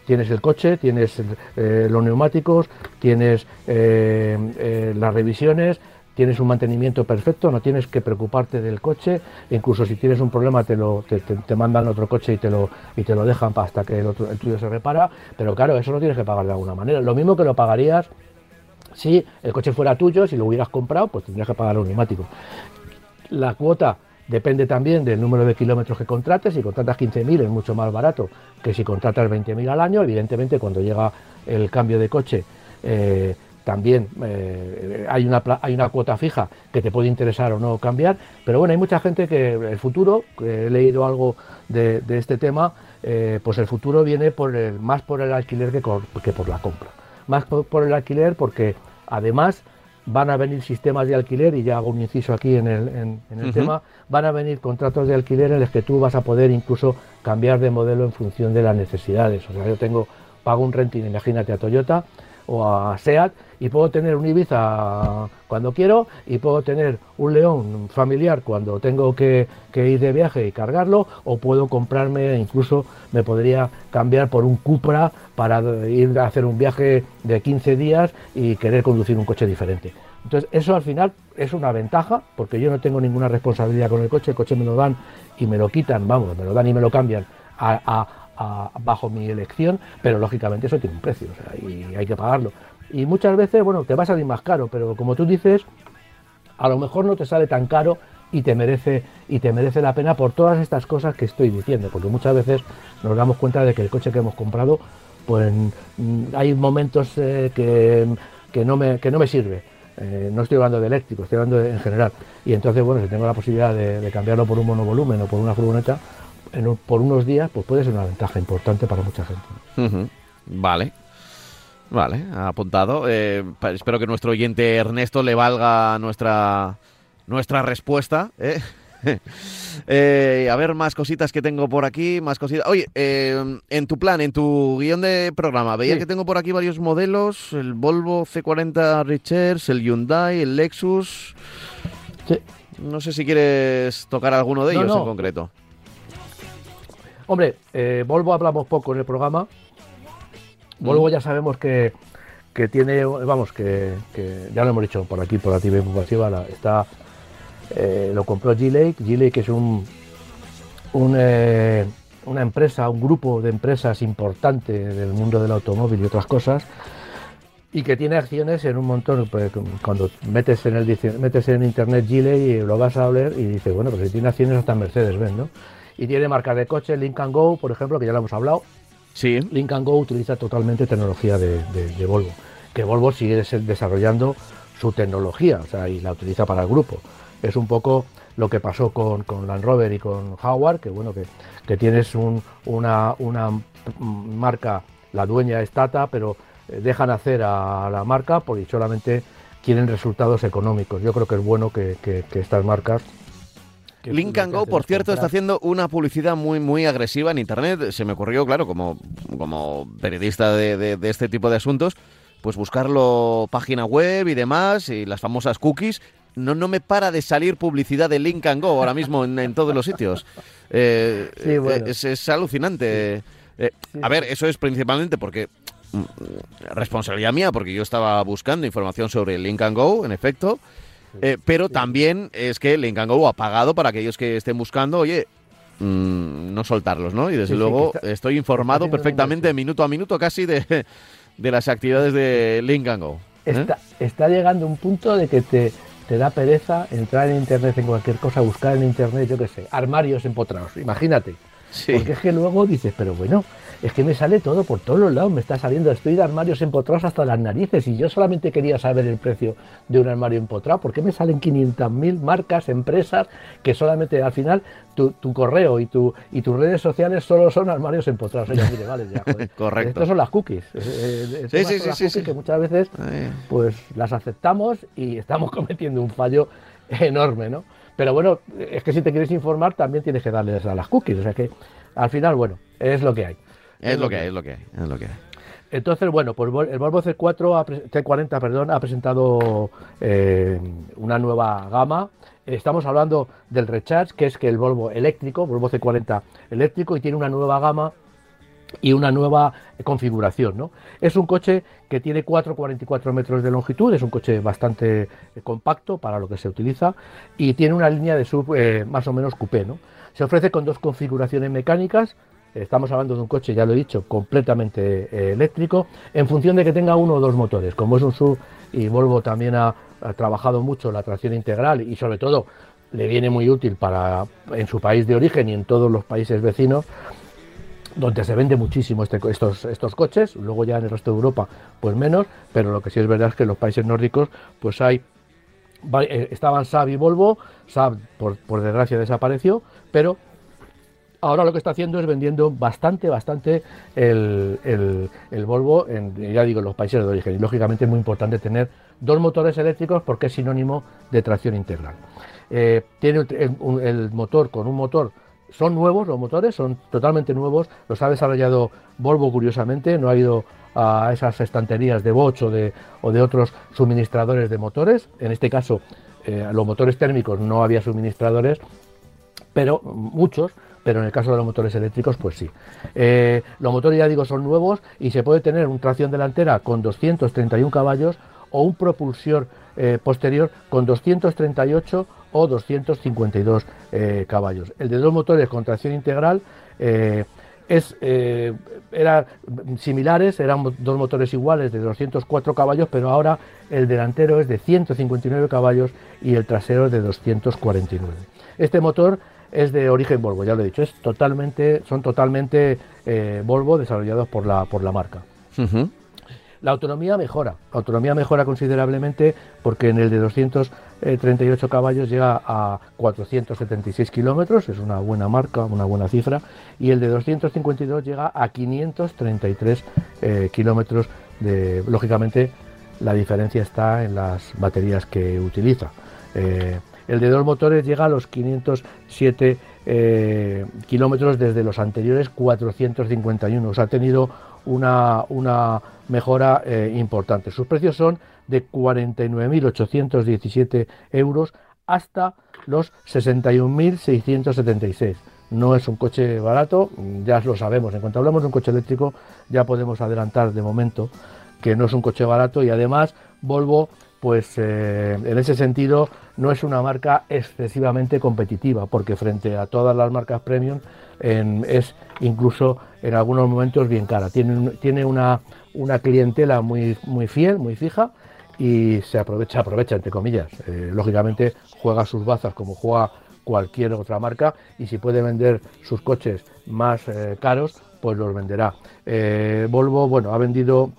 S2: tienes el coche, tienes eh, los neumáticos, tienes eh, las revisiones, tienes un mantenimiento perfecto, no tienes que preocuparte del coche, incluso si tienes un problema te, lo, te, mandan otro coche y te lo, y te lo dejan hasta que el, otro, tuyo se repara, pero claro, eso lo tienes que pagar de alguna manera. Lo mismo que lo pagarías si el coche fuera tuyo, si lo hubieras comprado, pues tendrías que pagar los neumáticos. La cuota depende también del número de kilómetros que contrates, si contratas 15.000 es mucho más barato que si contratas 20.000 al año, evidentemente cuando llega el cambio de coche, eh, también eh, hay, una, hay una cuota fija que te puede interesar o no cambiar, pero bueno, hay mucha gente que el futuro, he leído algo de, este tema, eh, pues el futuro viene por el, más por el alquiler que, que por la compra. Más por, el alquiler porque además van a venir sistemas de alquiler, y ya hago un inciso aquí en el, en, el tema, van a venir contratos de alquiler en los que tú vas a poder incluso cambiar de modelo en función de las necesidades. O sea, yo tengo, pago un renting, imagínate a Toyota, o a SEAT y puedo tener un Ibiza cuando quiero y puedo tener un León familiar cuando tengo que, ir de viaje y cargarlo o puedo comprarme, incluso me podría cambiar por un Cupra para ir a hacer un viaje de 15 días y querer conducir un coche diferente. Entonces eso al final es una ventaja porque yo no tengo ninguna responsabilidad con el coche, el coche me lo dan y me lo quitan, vamos, me lo dan y me lo cambian a bajo mi elección, pero lógicamente eso tiene un precio y hay que pagarlo. Y muchas veces, bueno, te va a salir más caro, pero como tú dices, a lo mejor no te sale tan caro y te merece y te merece la pena por todas estas cosas que estoy diciendo, porque muchas veces nos damos cuenta de que el coche que hemos comprado, pues mm, hay momentos eh, que, que, no me, que no me sirve. Eh, no estoy hablando de eléctrico, estoy hablando en general. Y entonces, bueno, si tengo la posibilidad de, de cambiarlo por un monovolumen o por una furgoneta, por unos días, pues puede ser una ventaja importante para mucha gente.
S1: Vale. Vale, apuntado. Eh, espero que nuestro oyente Ernesto le valga nuestra, nuestra respuesta. ¿eh? Eh, a ver, más cositas que tengo por aquí, más cositas. Oye, en tu plan, en tu guion de programa, veía que tengo por aquí varios modelos, el Volvo C40 Richards, el Hyundai, el Lexus. No sé si quieres tocar alguno de ellos en concreto.
S2: Hombre, eh, Volvo hablamos poco en el programa. Volvo ya sabemos que, tiene, vamos, que, ya lo hemos dicho por aquí, por la TV Informativa, está, eh, lo compró G-Lake. G-Lake es un, eh, una empresa, un grupo de empresas importante del mundo del automóvil y otras cosas y que tiene acciones en un montón. Pues, cuando metes en el metes en internet Gile y lo vas a ver y dices, bueno, pues si tiene acciones hasta Mercedes-Benz, ¿no? Y tiene marca de coche, Lincoln Go, por ejemplo, que ya lo hemos hablado.
S1: Sí.
S2: Lincoln Go utiliza totalmente tecnología de, Volvo, que Volvo sigue desarrollando su tecnología, o sea, y la utiliza para el grupo. Es un poco lo que pasó con, con Land Rover y con Howard, que bueno, que, tienes una, una marca, la dueña es Tata, pero eh, dejan hacer a la marca porque solamente quieren resultados económicos. Yo creo que es bueno que estas marcas
S1: Lincoln Go, por cierto, está haciendo una publicidad muy, muy agresiva en Internet. Se me ocurrió, claro, como, como periodista de, este tipo de asuntos, pues buscarlo página web y demás, y las famosas cookies. No, no me para de salir publicidad de Lincoln Go ahora mismo en, todos los sitios. Eh, eh, es, alucinante. Eh, a ver, eso es principalmente porque mm, responsabilidad mía, porque yo estaba buscando información sobre Lincoln Go, en efecto, eh, pero también es que Lincoln Go ha pagado para aquellos que estén buscando, oye, mm, no soltarlos, ¿no? Y desde luego estoy informado perfectamente, minuto a minuto casi, de, las actividades de Lincoln Go.
S2: ¿eh? Está, llegando un punto de que te, te da pereza entrar en internet en cualquier cosa, buscar en internet, yo qué sé, armarios empotrados, imagínate. Porque es que luego dices, pero bueno, es que me sale todo por todos los lados, me está saliendo, estoy de armarios empotrados hasta las narices y yo solamente quería saber el precio de un armario empotrado, ¿por qué me salen 500.000 marcas, empresas que solamente al final tu, correo y, tu, y tus redes sociales solo son armarios empotrados? vale, ya,
S1: Correcto.
S2: Estos son las cookies. Eh, eh, sí, sí, sí, que muchas veces pues las aceptamos y estamos cometiendo un fallo enorme, ¿no? Pero bueno, es que si te quieres informar también tienes que darles a las cookies, o sea que al final, bueno, es lo que hay.
S1: Es, lo que hay, es lo que hay, es lo que hay.
S2: Entonces, bueno, pues el Volvo C4, T40, perdón, ha presentado eh, una nueva gama. Estamos hablando del Recharge, que es que el Volvo eléctrico, Volvo C40 eléctrico, y tiene una nueva gama y una nueva configuración. ¿no? Es un coche que tiene 4,44 metros de longitud, es un coche bastante eh, compacto para lo que se utiliza y tiene una línea de sub eh, más o menos coupé. ¿no? Se ofrece con dos configuraciones mecánicas, Estamos hablando de un coche, ya lo he dicho, completamente eh, eléctrico, en función de que tenga uno o dos motores. Como es un sub y Volvo también ha, trabajado mucho la tracción integral y sobre todo le viene muy útil para en su país de origen y en todos los países vecinos, donde se vende muchísimo este, estos, estos coches, luego ya en el resto de Europa pues menos, pero lo que sí es verdad es que en los países nórdicos pues hay eh, estaban Saab y Volvo, Saab por, por desgracia desapareció, pero ahora lo que está haciendo es vendiendo bastante, bastante el, Volvo, en, ya digo, los países de origen. Y lógicamente es muy importante tener dos motores eléctricos porque es sinónimo de tracción integral. Eh, tiene el, motor con un motor, son nuevos los motores, son totalmente nuevos, los ha desarrollado Volvo curiosamente, no ha ido a esas estanterías de Bosch o de, o de otros suministradores de motores. En este caso, eh, los motores térmicos no había suministradores, pero muchos pero en el caso de los motores eléctricos, pues sí. Eh, los motores, ya digo, son nuevos y se puede tener una tracción delantera con 231 caballos o un propulsor eh, posterior con 238 o 252 eh, caballos. El de dos motores con tracción integral es, eran similares, eran dos motores iguales de 204 caballos, pero ahora el delantero es de 159 caballos y el trasero de 249. Este motor es de origen Volvo, ya lo he dicho, es totalmente, son totalmente eh, Volvo desarrollados por la, por la marca. La autonomía mejora, la autonomía mejora considerablemente porque en el de 238 caballos llega a 476 kilómetros, es una buena marca, una buena cifra, y el de 252 llega a 533 eh, kilómetros. De, lógicamente, la diferencia está en las baterías que utiliza. Eh, el de dos motores llega a los 507 eh, kilómetros desde los anteriores 451. O sea, ha tenido una, mejora eh, importante. Sus precios son de 49.817 euros hasta los 61.676. No es un coche barato, ya lo sabemos. En cuanto hablamos de un coche eléctrico, ya podemos adelantar de momento que no es un coche barato y además Volvo pues eh, en ese sentido no es una marca excesivamente competitiva, porque frente a todas las marcas premium es incluso en algunos momentos bien cara. Tiene, tiene una, una, clientela muy, muy fiel, muy fija y se aprovecha, aprovecha entre comillas. Eh, lógicamente juega sus bazas como juega cualquier otra marca y si puede vender sus coches más eh, caros, pues los venderá. Volvo, bueno, ha vendido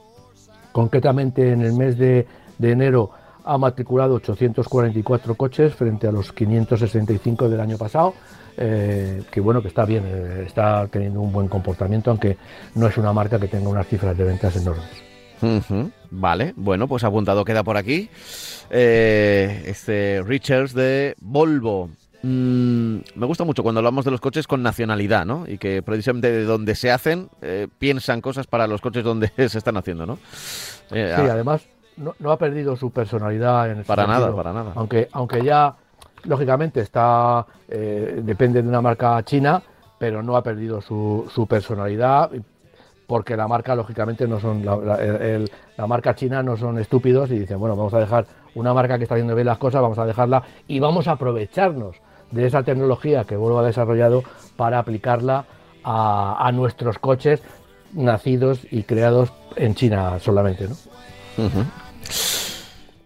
S2: concretamente en el mes de de enero ha matriculado 844 coches frente a los 565 del año pasado. Eh, que bueno, que está bien, eh, está teniendo un buen comportamiento, aunque no es una marca que tenga unas cifras de ventas enormes.
S1: Vale, bueno, pues apuntado queda por aquí. Eh, este Richards de Volvo. Mm, me gusta mucho cuando hablamos de los coches con nacionalidad, ¿no? Y que precisamente de donde se hacen, piensan cosas para los coches donde se están haciendo, ¿no?
S2: sí, además, no, ha perdido su personalidad en
S1: Para nada, para nada.
S2: Aunque, aunque ya, lógicamente, está eh, depende de una marca china, pero no ha perdido su, su personalidad porque la marca, lógicamente, no son la, marca china no son estúpidos y dicen, bueno, vamos a dejar una marca que está haciendo bien las cosas, vamos a dejarla y vamos a aprovecharnos de esa tecnología que Volvo ha desarrollado para aplicarla a, a nuestros coches nacidos y creados en China solamente, ¿no?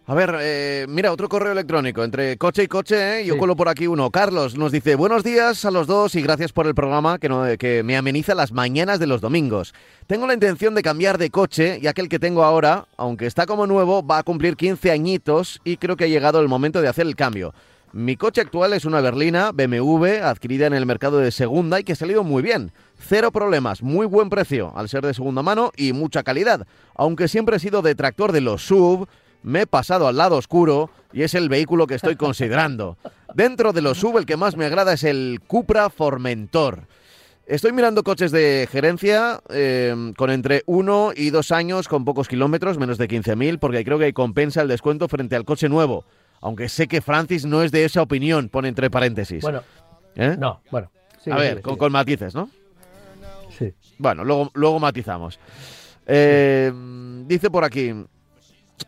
S1: A ver, eh, mira, otro correo electrónico entre coche y coche, ¿eh? yo
S2: Sí.
S1: colo por aquí uno. Carlos nos dice, buenos días a los dos y gracias por el programa que, no- que me ameniza las mañanas de los domingos. Tengo la intención de cambiar de coche, ya que el que tengo ahora, aunque está como nuevo, va a cumplir 15 añitos y creo que ha llegado el momento de hacer el cambio. Mi coche actual es una berlina BMW adquirida en el mercado de segunda y que ha salido muy bien. Cero problemas, muy buen precio al ser de segunda mano y mucha calidad. Aunque siempre he sido detractor de los SUV, me he pasado al lado oscuro y es el vehículo que estoy considerando. Dentro de los SUV el que más me agrada es el Cupra Formentor. Estoy mirando coches de gerencia eh, con entre 1 y 2 años, con pocos kilómetros, menos de 15.000, porque creo que compensa el descuento frente al coche nuevo. Aunque sé que Francis no es de esa opinión, pone entre paréntesis.
S2: Bueno,
S1: ¿Eh?
S2: no, bueno.
S1: A ver, con, con matices, ¿no?
S2: Sí.
S1: Bueno, luego, luego matizamos. Eh, dice por aquí,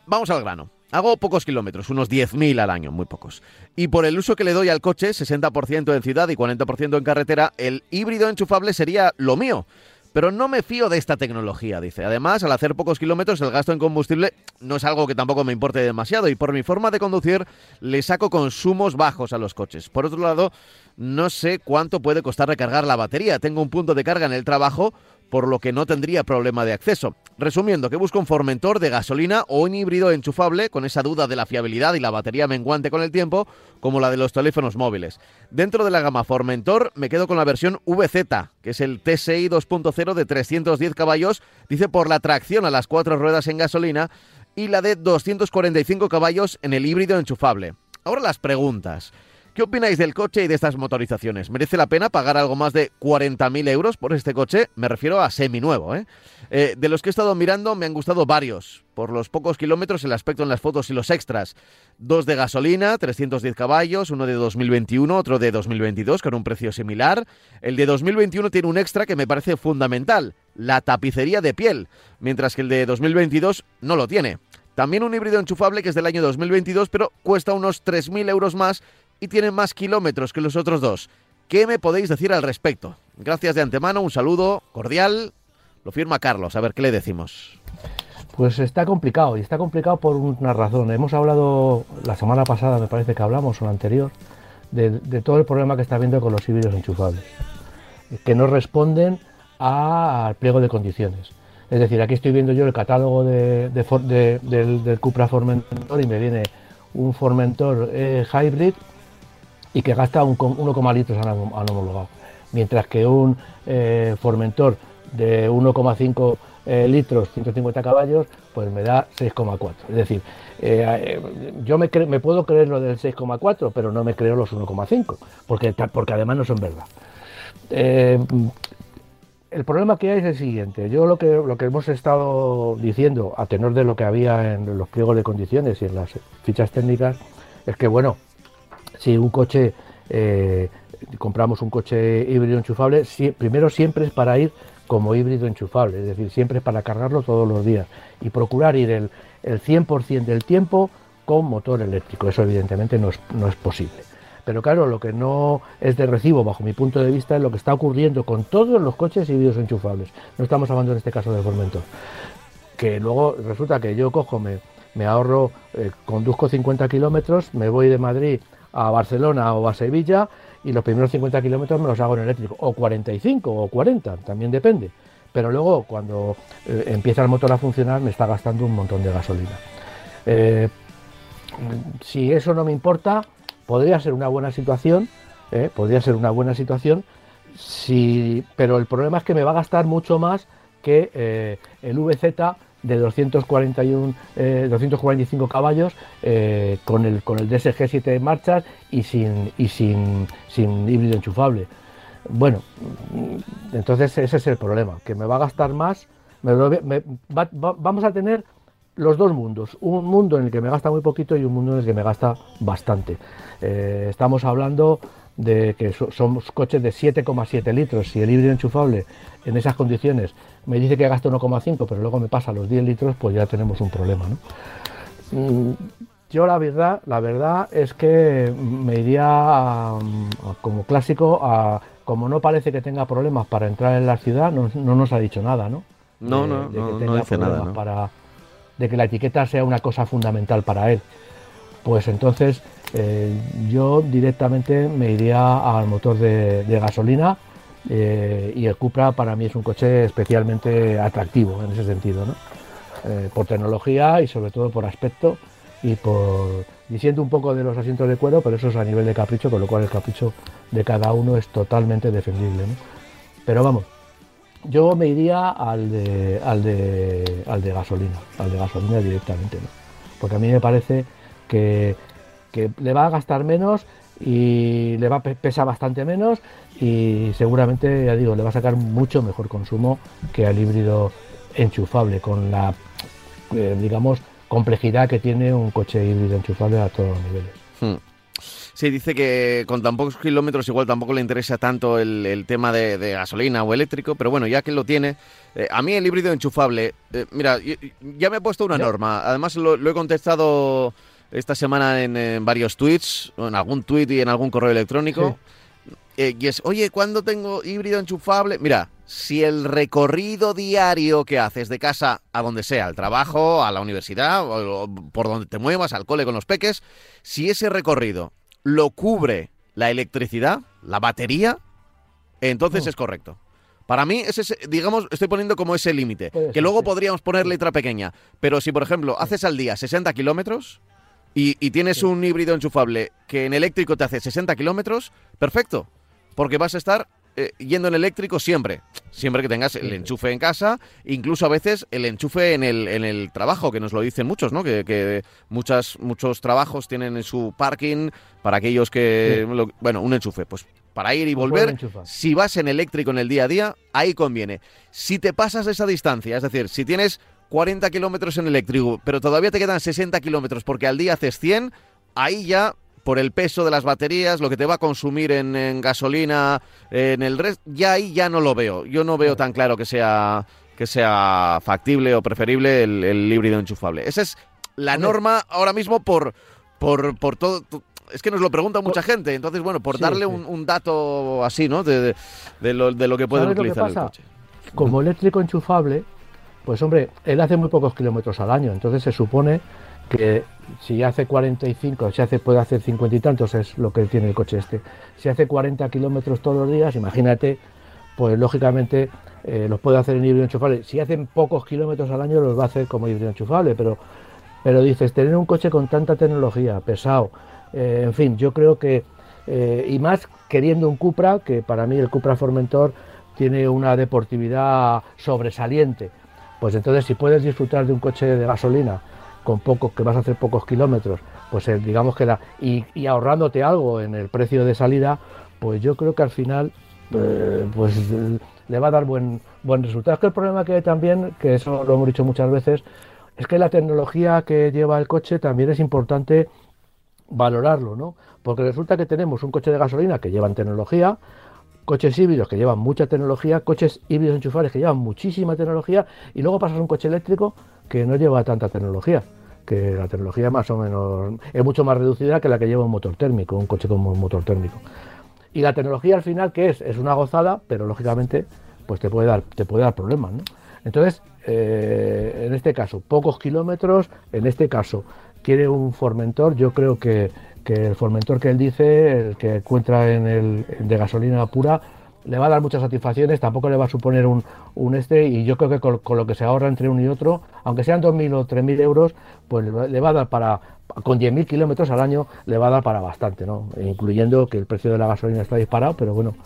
S1: vamos al grano. Hago pocos kilómetros, unos 10.000 al año, muy pocos. Y por el uso que le doy al coche, 60% en ciudad y 40% en carretera, el híbrido enchufable sería lo mío. Pero no me fío de esta tecnología, dice. Además, al hacer pocos kilómetros, el gasto en combustible no es algo que tampoco me importe demasiado. Y por mi forma de conducir, le saco consumos bajos a los coches. Por otro lado, no sé cuánto puede costar recargar la batería. Tengo un punto de carga en el trabajo, por lo que no tendría problema de acceso. Resumiendo, que busco un Formentor de gasolina o un híbrido enchufable con esa duda de la fiabilidad y la batería menguante con el tiempo, como la de los teléfonos móviles. Dentro de la gama Formentor me quedo con la versión VZ, que es el TSI 2.0 de 310 caballos, dice por la tracción a las cuatro ruedas en gasolina, y la de 245 caballos en el híbrido enchufable. Ahora las preguntas. ¿Qué opináis del coche y de estas motorizaciones? ¿Merece la pena pagar algo más de 40.000 euros por este coche? Me refiero a seminuevo, ¿eh? Eh, De los que he estado mirando me han gustado varios. Por los pocos kilómetros, el aspecto en las fotos y los extras. Dos de gasolina, 310 caballos, uno de 2021, otro de 2022, con un precio similar. El de 2021 tiene un extra que me parece fundamental, la tapicería de piel, mientras que el de 2022 no lo tiene. También un híbrido enchufable que es del año 2022, pero cuesta unos 3.000 euros más y tiene más kilómetros que los otros dos. ¿Qué me podéis decir al respecto? Gracias de antemano, un saludo cordial. Lo firma Carlos, a ver qué le decimos.
S2: Pues está complicado, y está complicado por una razón. Hemos hablado la semana pasada, me parece que hablamos, o la anterior, de, todo el problema que está habiendo con los híbridos enchufables, que no responden al pliego de condiciones. Es decir, aquí estoy viendo yo el catálogo de, del Cupra Formentor y me viene un Formentor eh, Hybrid y que gasta un, com- 1,1 litros al hom- al homologado, mientras que un eh, Formentor de 1,5 eh, litros, 150 caballos, pues me da 6,4. Es decir, eh, yo me, puedo creer lo del 6,4, pero no me creo los 1,5, porque, porque además no son verdad. El problema que hay es el siguiente. Yo lo que, lo que hemos estado diciendo, a tenor de lo que había en los pliegos de condiciones y en las fichas técnicas, es que, bueno, si un coche, eh, compramos un coche híbrido enchufable, primero siempre es para ir como híbrido enchufable, es decir, siempre es para cargarlo todos los días y procurar ir el, el 100% del tiempo con motor eléctrico. Eso evidentemente no es, no es posible. Pero claro, lo que no es de recibo, bajo mi punto de vista, es lo que está ocurriendo con todos los coches híbridos enchufables. No estamos hablando en este caso de Formentor. Que luego resulta que yo cojo, me, me ahorro, eh, conduzco 50 kilómetros, me voy de Madrid a Barcelona o a Sevilla y los primeros 50 kilómetros me los hago en eléctrico. O 45 o 40, también depende. Pero luego cuando eh, empieza el motor a funcionar me está gastando un montón de gasolina. Eh, si eso no me importa, podría ser una buena situación, ¿eh? podría ser una buena situación, si, pero el problema es que me va a gastar mucho más que el VZ de 241, eh, 245 caballos eh, con, el, con el DSG 7 marchas y sin, y sin, sin híbrido enchufable. Bueno, entonces ese es el problema, que me va a gastar más, vamos a tener los dos mundos, un mundo en el que me gasta muy poquito y un mundo en el que me gasta bastante. Eh, estamos hablando de que so- somos coches de 7,7 litros. Si el híbrido enchufable en esas condiciones me dice que gasta 1,5, pero luego me pasa los 10 litros, pues ya tenemos un problema. ¿no? Mm, Yo la verdad, la verdad es que me iría a- a- como clásico a como no parece que tenga problemas para entrar en la ciudad, no, no nos ha dicho nada, ¿no?
S1: No,
S2: De-
S1: no,
S2: de que
S1: no, no dice nada, ¿no?
S2: Para, de que la etiqueta sea una cosa fundamental para él. Pues entonces eh, yo directamente me iría al motor de, gasolina eh, y el Cupra para mí es un coche especialmente atractivo en ese sentido, ¿no? Eh, por tecnología y sobre todo por aspecto y por diciendo un poco de los asientos de cuero, pero eso es a nivel de capricho, con lo cual el capricho de cada uno es totalmente defendible. Pero vamos, yo me iría al de, al de, al de gasolina, al de gasolina directamente, porque a mí me parece que, le va a gastar menos y le va a pesar bastante menos y seguramente, ya digo, le va a sacar mucho mejor consumo que al híbrido enchufable, con la, eh, digamos, complejidad que tiene un coche híbrido enchufable a todos los niveles. Hmm.
S1: Sí, dice que con tan pocos kilómetros igual tampoco le interesa tanto el, tema de, gasolina o eléctrico, pero bueno, ya que lo tiene, eh, a mí el híbrido enchufable, eh, mira, ya me he puesto una norma, además lo, he contestado esta semana en, varios tweets, en algún tweet y en algún correo electrónico. Eh, y es, oye, ¿cuándo tengo híbrido enchufable? Mira, si el recorrido diario que haces de casa a donde sea, al trabajo, a la universidad, o, por donde te muevas, al cole con los peques, si ese recorrido lo cubre la electricidad, la batería, entonces oh. es correcto. Para mí, ese, digamos, estoy poniendo como ese límite. Que luego podríamos poner letra pequeña. Pero si, por ejemplo, haces al día 60 kilómetros y, tienes un híbrido enchufable que en eléctrico te hace 60 kilómetros, perfecto. Porque vas a estar eh, yendo en eléctrico siempre, siempre que tengas el enchufe en casa, incluso a veces el enchufe en el, en el trabajo, que nos lo dicen muchos, ¿no? Que, muchas, muchos trabajos tienen en su parking para aquellos que, bueno, un enchufe, pues para ir y volver, si vas en eléctrico en el día a día, ahí conviene. Si te pasas esa distancia, es decir, si tienes 40 kilómetros en eléctrico, pero todavía te quedan 60 kilómetros porque al día haces 100, ahí ya por el peso de las baterías, lo que te va a consumir en, gasolina, en el resto, ya ahí ya no lo veo. Yo no veo tan claro que sea que sea factible o preferible el, híbrido enchufable. Esa es la norma ahora mismo por, por, por todo, es que nos lo pregunta mucha gente, entonces bueno, por darle Un, dato así, ¿no? De, lo, de lo, que puede utilizar el coche.
S2: Como eléctrico enchufable, pues hombre, él hace muy pocos kilómetros al año, entonces se supone que si hace 45, si hace, puede hacer 50 y tantos, es lo que tiene el coche este. Si hace 40 kilómetros todos los días, imagínate, pues lógicamente eh, los puede hacer en híbrido enchufable. Si hacen pocos kilómetros al año, los va a hacer como híbrido enchufable, pero, pero dices, tener un coche con tanta tecnología, pesado, eh, en fin, yo creo que, eh, y más queriendo un Cupra, que para mí el Cupra Formentor tiene una deportividad sobresaliente, pues entonces si puedes disfrutar de un coche de gasolina, con pocos, que vas a hacer pocos kilómetros, pues eh, digamos que la, y, ahorrándote algo en el precio de salida, pues yo creo que al final eh, pues le va a dar buen, buen resultado. Es que el problema que hay también, que eso lo hemos dicho muchas veces, es que la tecnología que lleva el coche también es importante valorarlo, ¿no? Porque resulta que tenemos un coche de gasolina que llevan tecnología, coches híbridos que llevan mucha tecnología, coches híbridos enchufables que llevan muchísima tecnología, y luego pasas a un coche eléctrico que no lleva tanta tecnología que la tecnología más o menos es mucho más reducida que la que lleva un motor térmico, un coche con un motor térmico. Y la tecnología al final, ¿qué es? Es una gozada, pero lógicamente pues te puede dar, te puede dar problemas. ¿no? Entonces, eh, en este caso, pocos kilómetros, en este caso, quiere un Formentor, yo creo que, que el Formentor que él dice, el que encuentra en el de gasolina pura, le va a dar muchas satisfacciones, tampoco le va a suponer un, un este, y yo creo que con, lo que se ahorra entre uno y otro, aunque sean 2.000 o 3.000 euros, pues le va a dar para, con 10.000 kilómetros al año, le va a dar para bastante, ¿no? Incluyendo que el precio de la gasolina está disparado, pero bueno,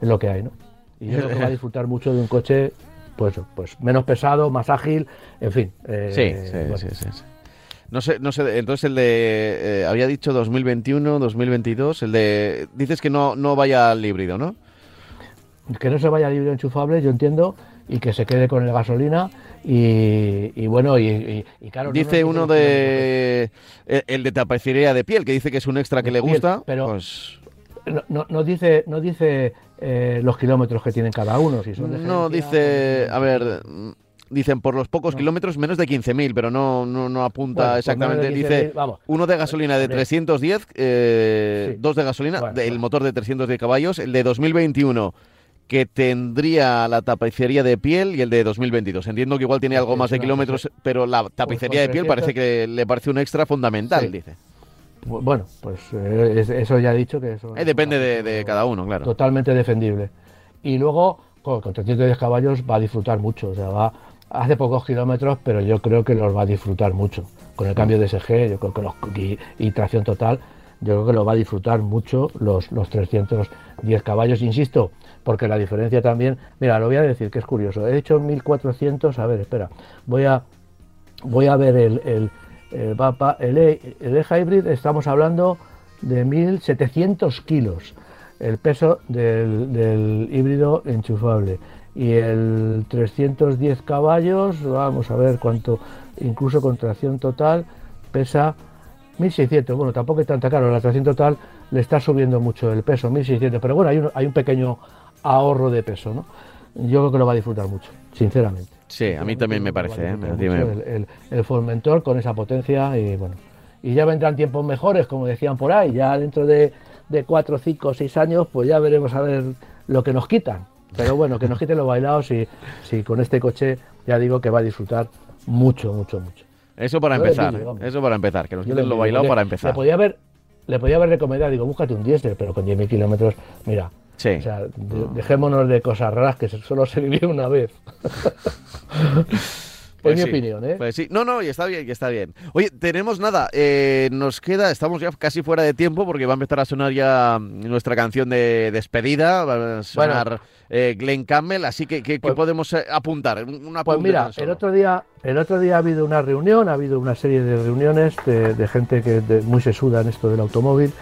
S2: es lo que hay, ¿no? Y yo creo que va a disfrutar mucho de un coche, pues, pues menos pesado, más ágil, en fin.
S1: Eh, sí, sí, sí, No sé, no sé, entonces el de, eh, había dicho 2021, 2022, el de, dices que no, no vaya al híbrido, ¿no?
S2: que no se vaya libre enchufable, yo entiendo, y que se quede con el gasolina. Y, bueno, y, claro.
S1: Dice uno de. El de tapicería de piel, que dice que es un extra que le gusta.
S2: Pero pues... no, no, dice, no dice eh, los kilómetros que tienen cada uno. Si son
S1: no, dice. A ver. Dicen por los pocos kilómetros menos de 15.000, pero no, no, no apunta pues exactamente. dice uno de gasolina de 310, eh, dos de gasolina, el motor de 310 caballos, el de 2021 que tendría la tapicería de piel y el de 2022. Entiendo que igual tiene algo más de kilómetros, pero la tapicería de piel parece que le parece un extra fundamental, dice.
S2: Bueno, pues eh, eso ya he dicho que eso...
S1: Eh, depende de, cada uno, claro.
S2: Totalmente defendible. Y luego, con, 310 caballos va a disfrutar mucho, o sea, va, hace pocos kilómetros, pero yo creo que los va a disfrutar mucho. Con el cambio de SG yo creo que los, y, tracción total, yo creo que lo va a disfrutar mucho los, los 310 caballos, insisto, porque la diferencia también, mira, lo voy a decir que es curioso, he hecho 1400, a ver, espera, voy a, voy a ver el, el, el, el, e, el e-hybrid, estamos hablando de 1700 kilos, el peso del, del híbrido enchufable y el 310 caballos, vamos a ver cuánto, incluso con tracción total, pesa 1600. Bueno, tampoco es tanta caro, la tracción total le está subiendo mucho el peso, 1600, pero bueno, hay un, hay un pequeño ahorro de peso, ¿no? Yo creo que lo va a disfrutar mucho, sinceramente.
S1: Sí, a mí también me parece. ¿eh?
S2: El, el, Formentor con esa potencia y bueno. Y ya vendrán tiempos mejores, como decían por ahí, ya dentro de, de 4, 5, 6 años, pues ya veremos a ver lo que nos quitan. Pero bueno, que nos quiten los bailados y si con este coche ya digo que va a disfrutar mucho, mucho, mucho.
S1: Eso para empezar, eso para empezar, que nos quiten los bailados para empezar.
S2: Le podía haber, le podía haber recomendado, digo, búscate un diésel, pero con 10.000 kilómetros, mira, Sí. O sea, dejémonos de cosas raras que solo se vivió una vez. Pues, mi opinión, ¿eh?
S1: Pues sí, no, no, y está bien, y está bien. Oye, tenemos nada, eh, nos queda, estamos ya casi fuera de tiempo porque va a empezar a sonar ya nuestra canción de despedida, va a sonar eh, Glenn Campbell, así que ¿qué, pues podemos eh, apuntar?
S2: pues mira, el otro, día, el otro día ha habido una reunión, ha habido una serie de reuniones de, gente que muy sesuda en esto del automóvil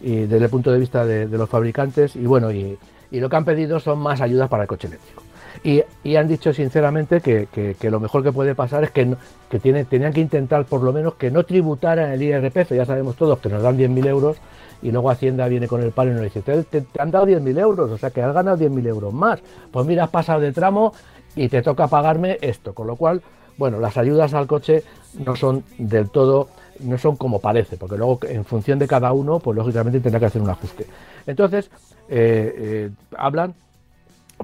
S2: y desde el punto de vista de, los fabricantes y bueno, y, lo que han pedido son más ayudas para el coche eléctrico. Y, han dicho sinceramente que, lo mejor que puede pasar es que, que tenían que intentar por lo menos que no tributaran el IRPF, ya sabemos todos que nos dan 10.000 euros y luego Hacienda viene con el palo y nos dice, te, te, han dado 10.000 euros, o sea que has ganado 10.000 euros más. Pues mira, has pasado de tramo y te toca pagarme esto, con lo cual, bueno, las ayudas al coche no son del todo no son como parece, porque luego en función de cada uno, pues lógicamente tendrá que hacer un ajuste. Entonces, eh, eh, hablan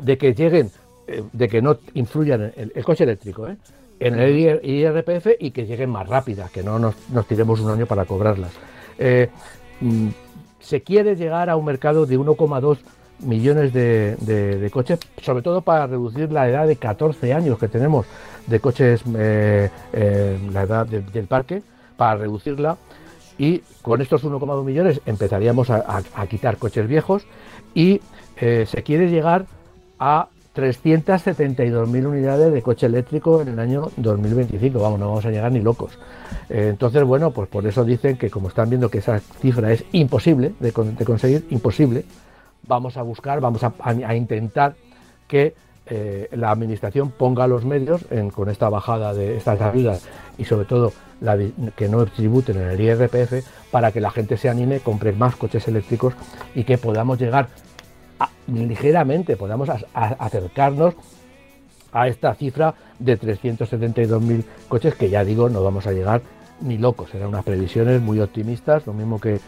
S2: de que lleguen, eh, de que no influyan el, coche eléctrico, en el IRPF y que lleguen más rápidas, que no nos, tiremos un año para cobrarlas. Mm, se quiere llegar a un mercado de 1,2 millones de, coches, sobre todo para reducir la edad de 14 años que tenemos de coches, la edad del parque, para reducirla. Y con estos 1,2 millones empezaríamos a, quitar coches viejos. Y eh, se quiere llegar a 372.000 unidades de coche eléctrico en el año 2025. Vamos, no vamos a llegar ni locos. Eh, entonces, bueno, pues por eso dicen que como están viendo que esa cifra es imposible de, conseguir, imposible, vamos a buscar, vamos a, intentar que eh, la administración ponga los medios con esta bajada de estas ayudas y sobre todo que no tributen en el IRPF para que la gente se anime, compre más coches eléctricos y que podamos llegar ligeramente, podamos acercarnos a esta cifra de 372.000 coches que ya digo no vamos a llegar ni locos, eran unas previsiones muy optimistas, lo mismo que,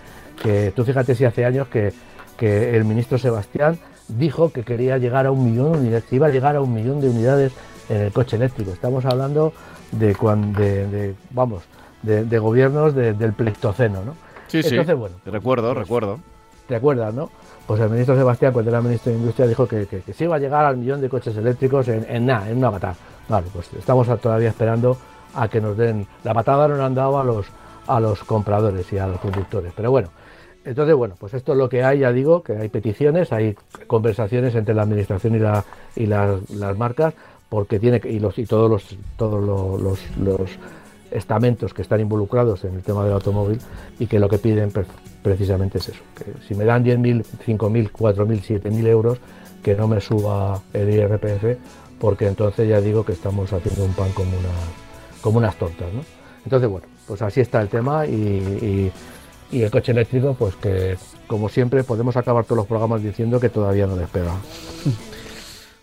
S2: que tú fíjate si hace años que, que el ministro Sebastián dijo que quería llegar a un millón de unidades, iba a llegar a un millón de unidades en el coche eléctrico. Estamos hablando de, cuando, de, vamos, de, gobiernos del Pleistoceno, ¿no?
S1: Sí, sí. Bueno, recuerdo, pues, recuerdo.
S2: ¿Te acuerdas, no? Pues el ministro Sebastián, cuando era ministro de Industria, dijo que, que, se iba a llegar al millón de coches eléctricos en, en nada, en una patada. Vale, pues estamos todavía esperando a que nos den. La patada no la han dado a los, a los compradores y a los conductores. Pero bueno, entonces, bueno, pues esto es lo que hay, ya digo, que hay peticiones, hay conversaciones entre la administración y, la, y las marcas porque tiene y los y todos los todos los, estamentos que están involucrados en el tema del automóvil y que lo que piden precisamente es eso, que si me dan 10.000, 5.000, 4.000, 7.000 euros, que no me suba el IRPF, porque entonces ya digo que estamos haciendo un pan como, una, como unas tortas. ¿no? Entonces, bueno, pues así está el tema y, y, el coche eléctrico, pues que como siempre podemos acabar todos los programas diciendo que todavía no despega.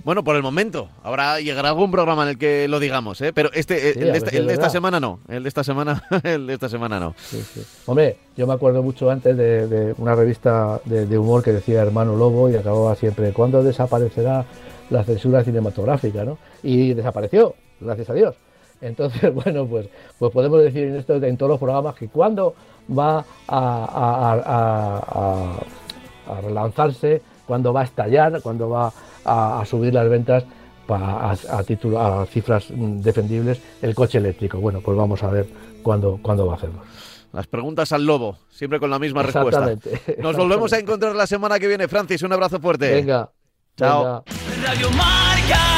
S1: Bueno, por el momento. Ahora llegará algún programa en el que lo digamos, ¿eh? Pero este,
S2: Sí,
S1: el, de esta,
S2: si
S1: el
S2: es
S1: de esta
S2: verdad.
S1: semana no. El de esta semana, el de esta semana no.
S2: Sí, sí. Hombre, yo me acuerdo mucho antes de, de una revista de, de humor que decía Hermano Lobo y acababa siempre, ¿cuándo desaparecerá la censura cinematográfica? ¿no? Y desapareció, gracias a Dios. Entonces, bueno, pues, pues podemos decir en esto en todos los programas que cuándo va a, a- a- a- a relanzarse, cuándo va a estallar, cuándo va a, a subir las ventas pa- a, a título, a cifras defendibles el coche eléctrico. Bueno, pues vamos a ver cuándo, cuándo va a hacerlo.
S1: Las preguntas al lobo, siempre con la misma respuesta.
S2: Exactamente.
S1: Nos volvemos a encontrar la semana que viene, Francis. Un abrazo fuerte.
S2: Venga.
S1: Chao.
S2: venga.
S3: Radio Marca.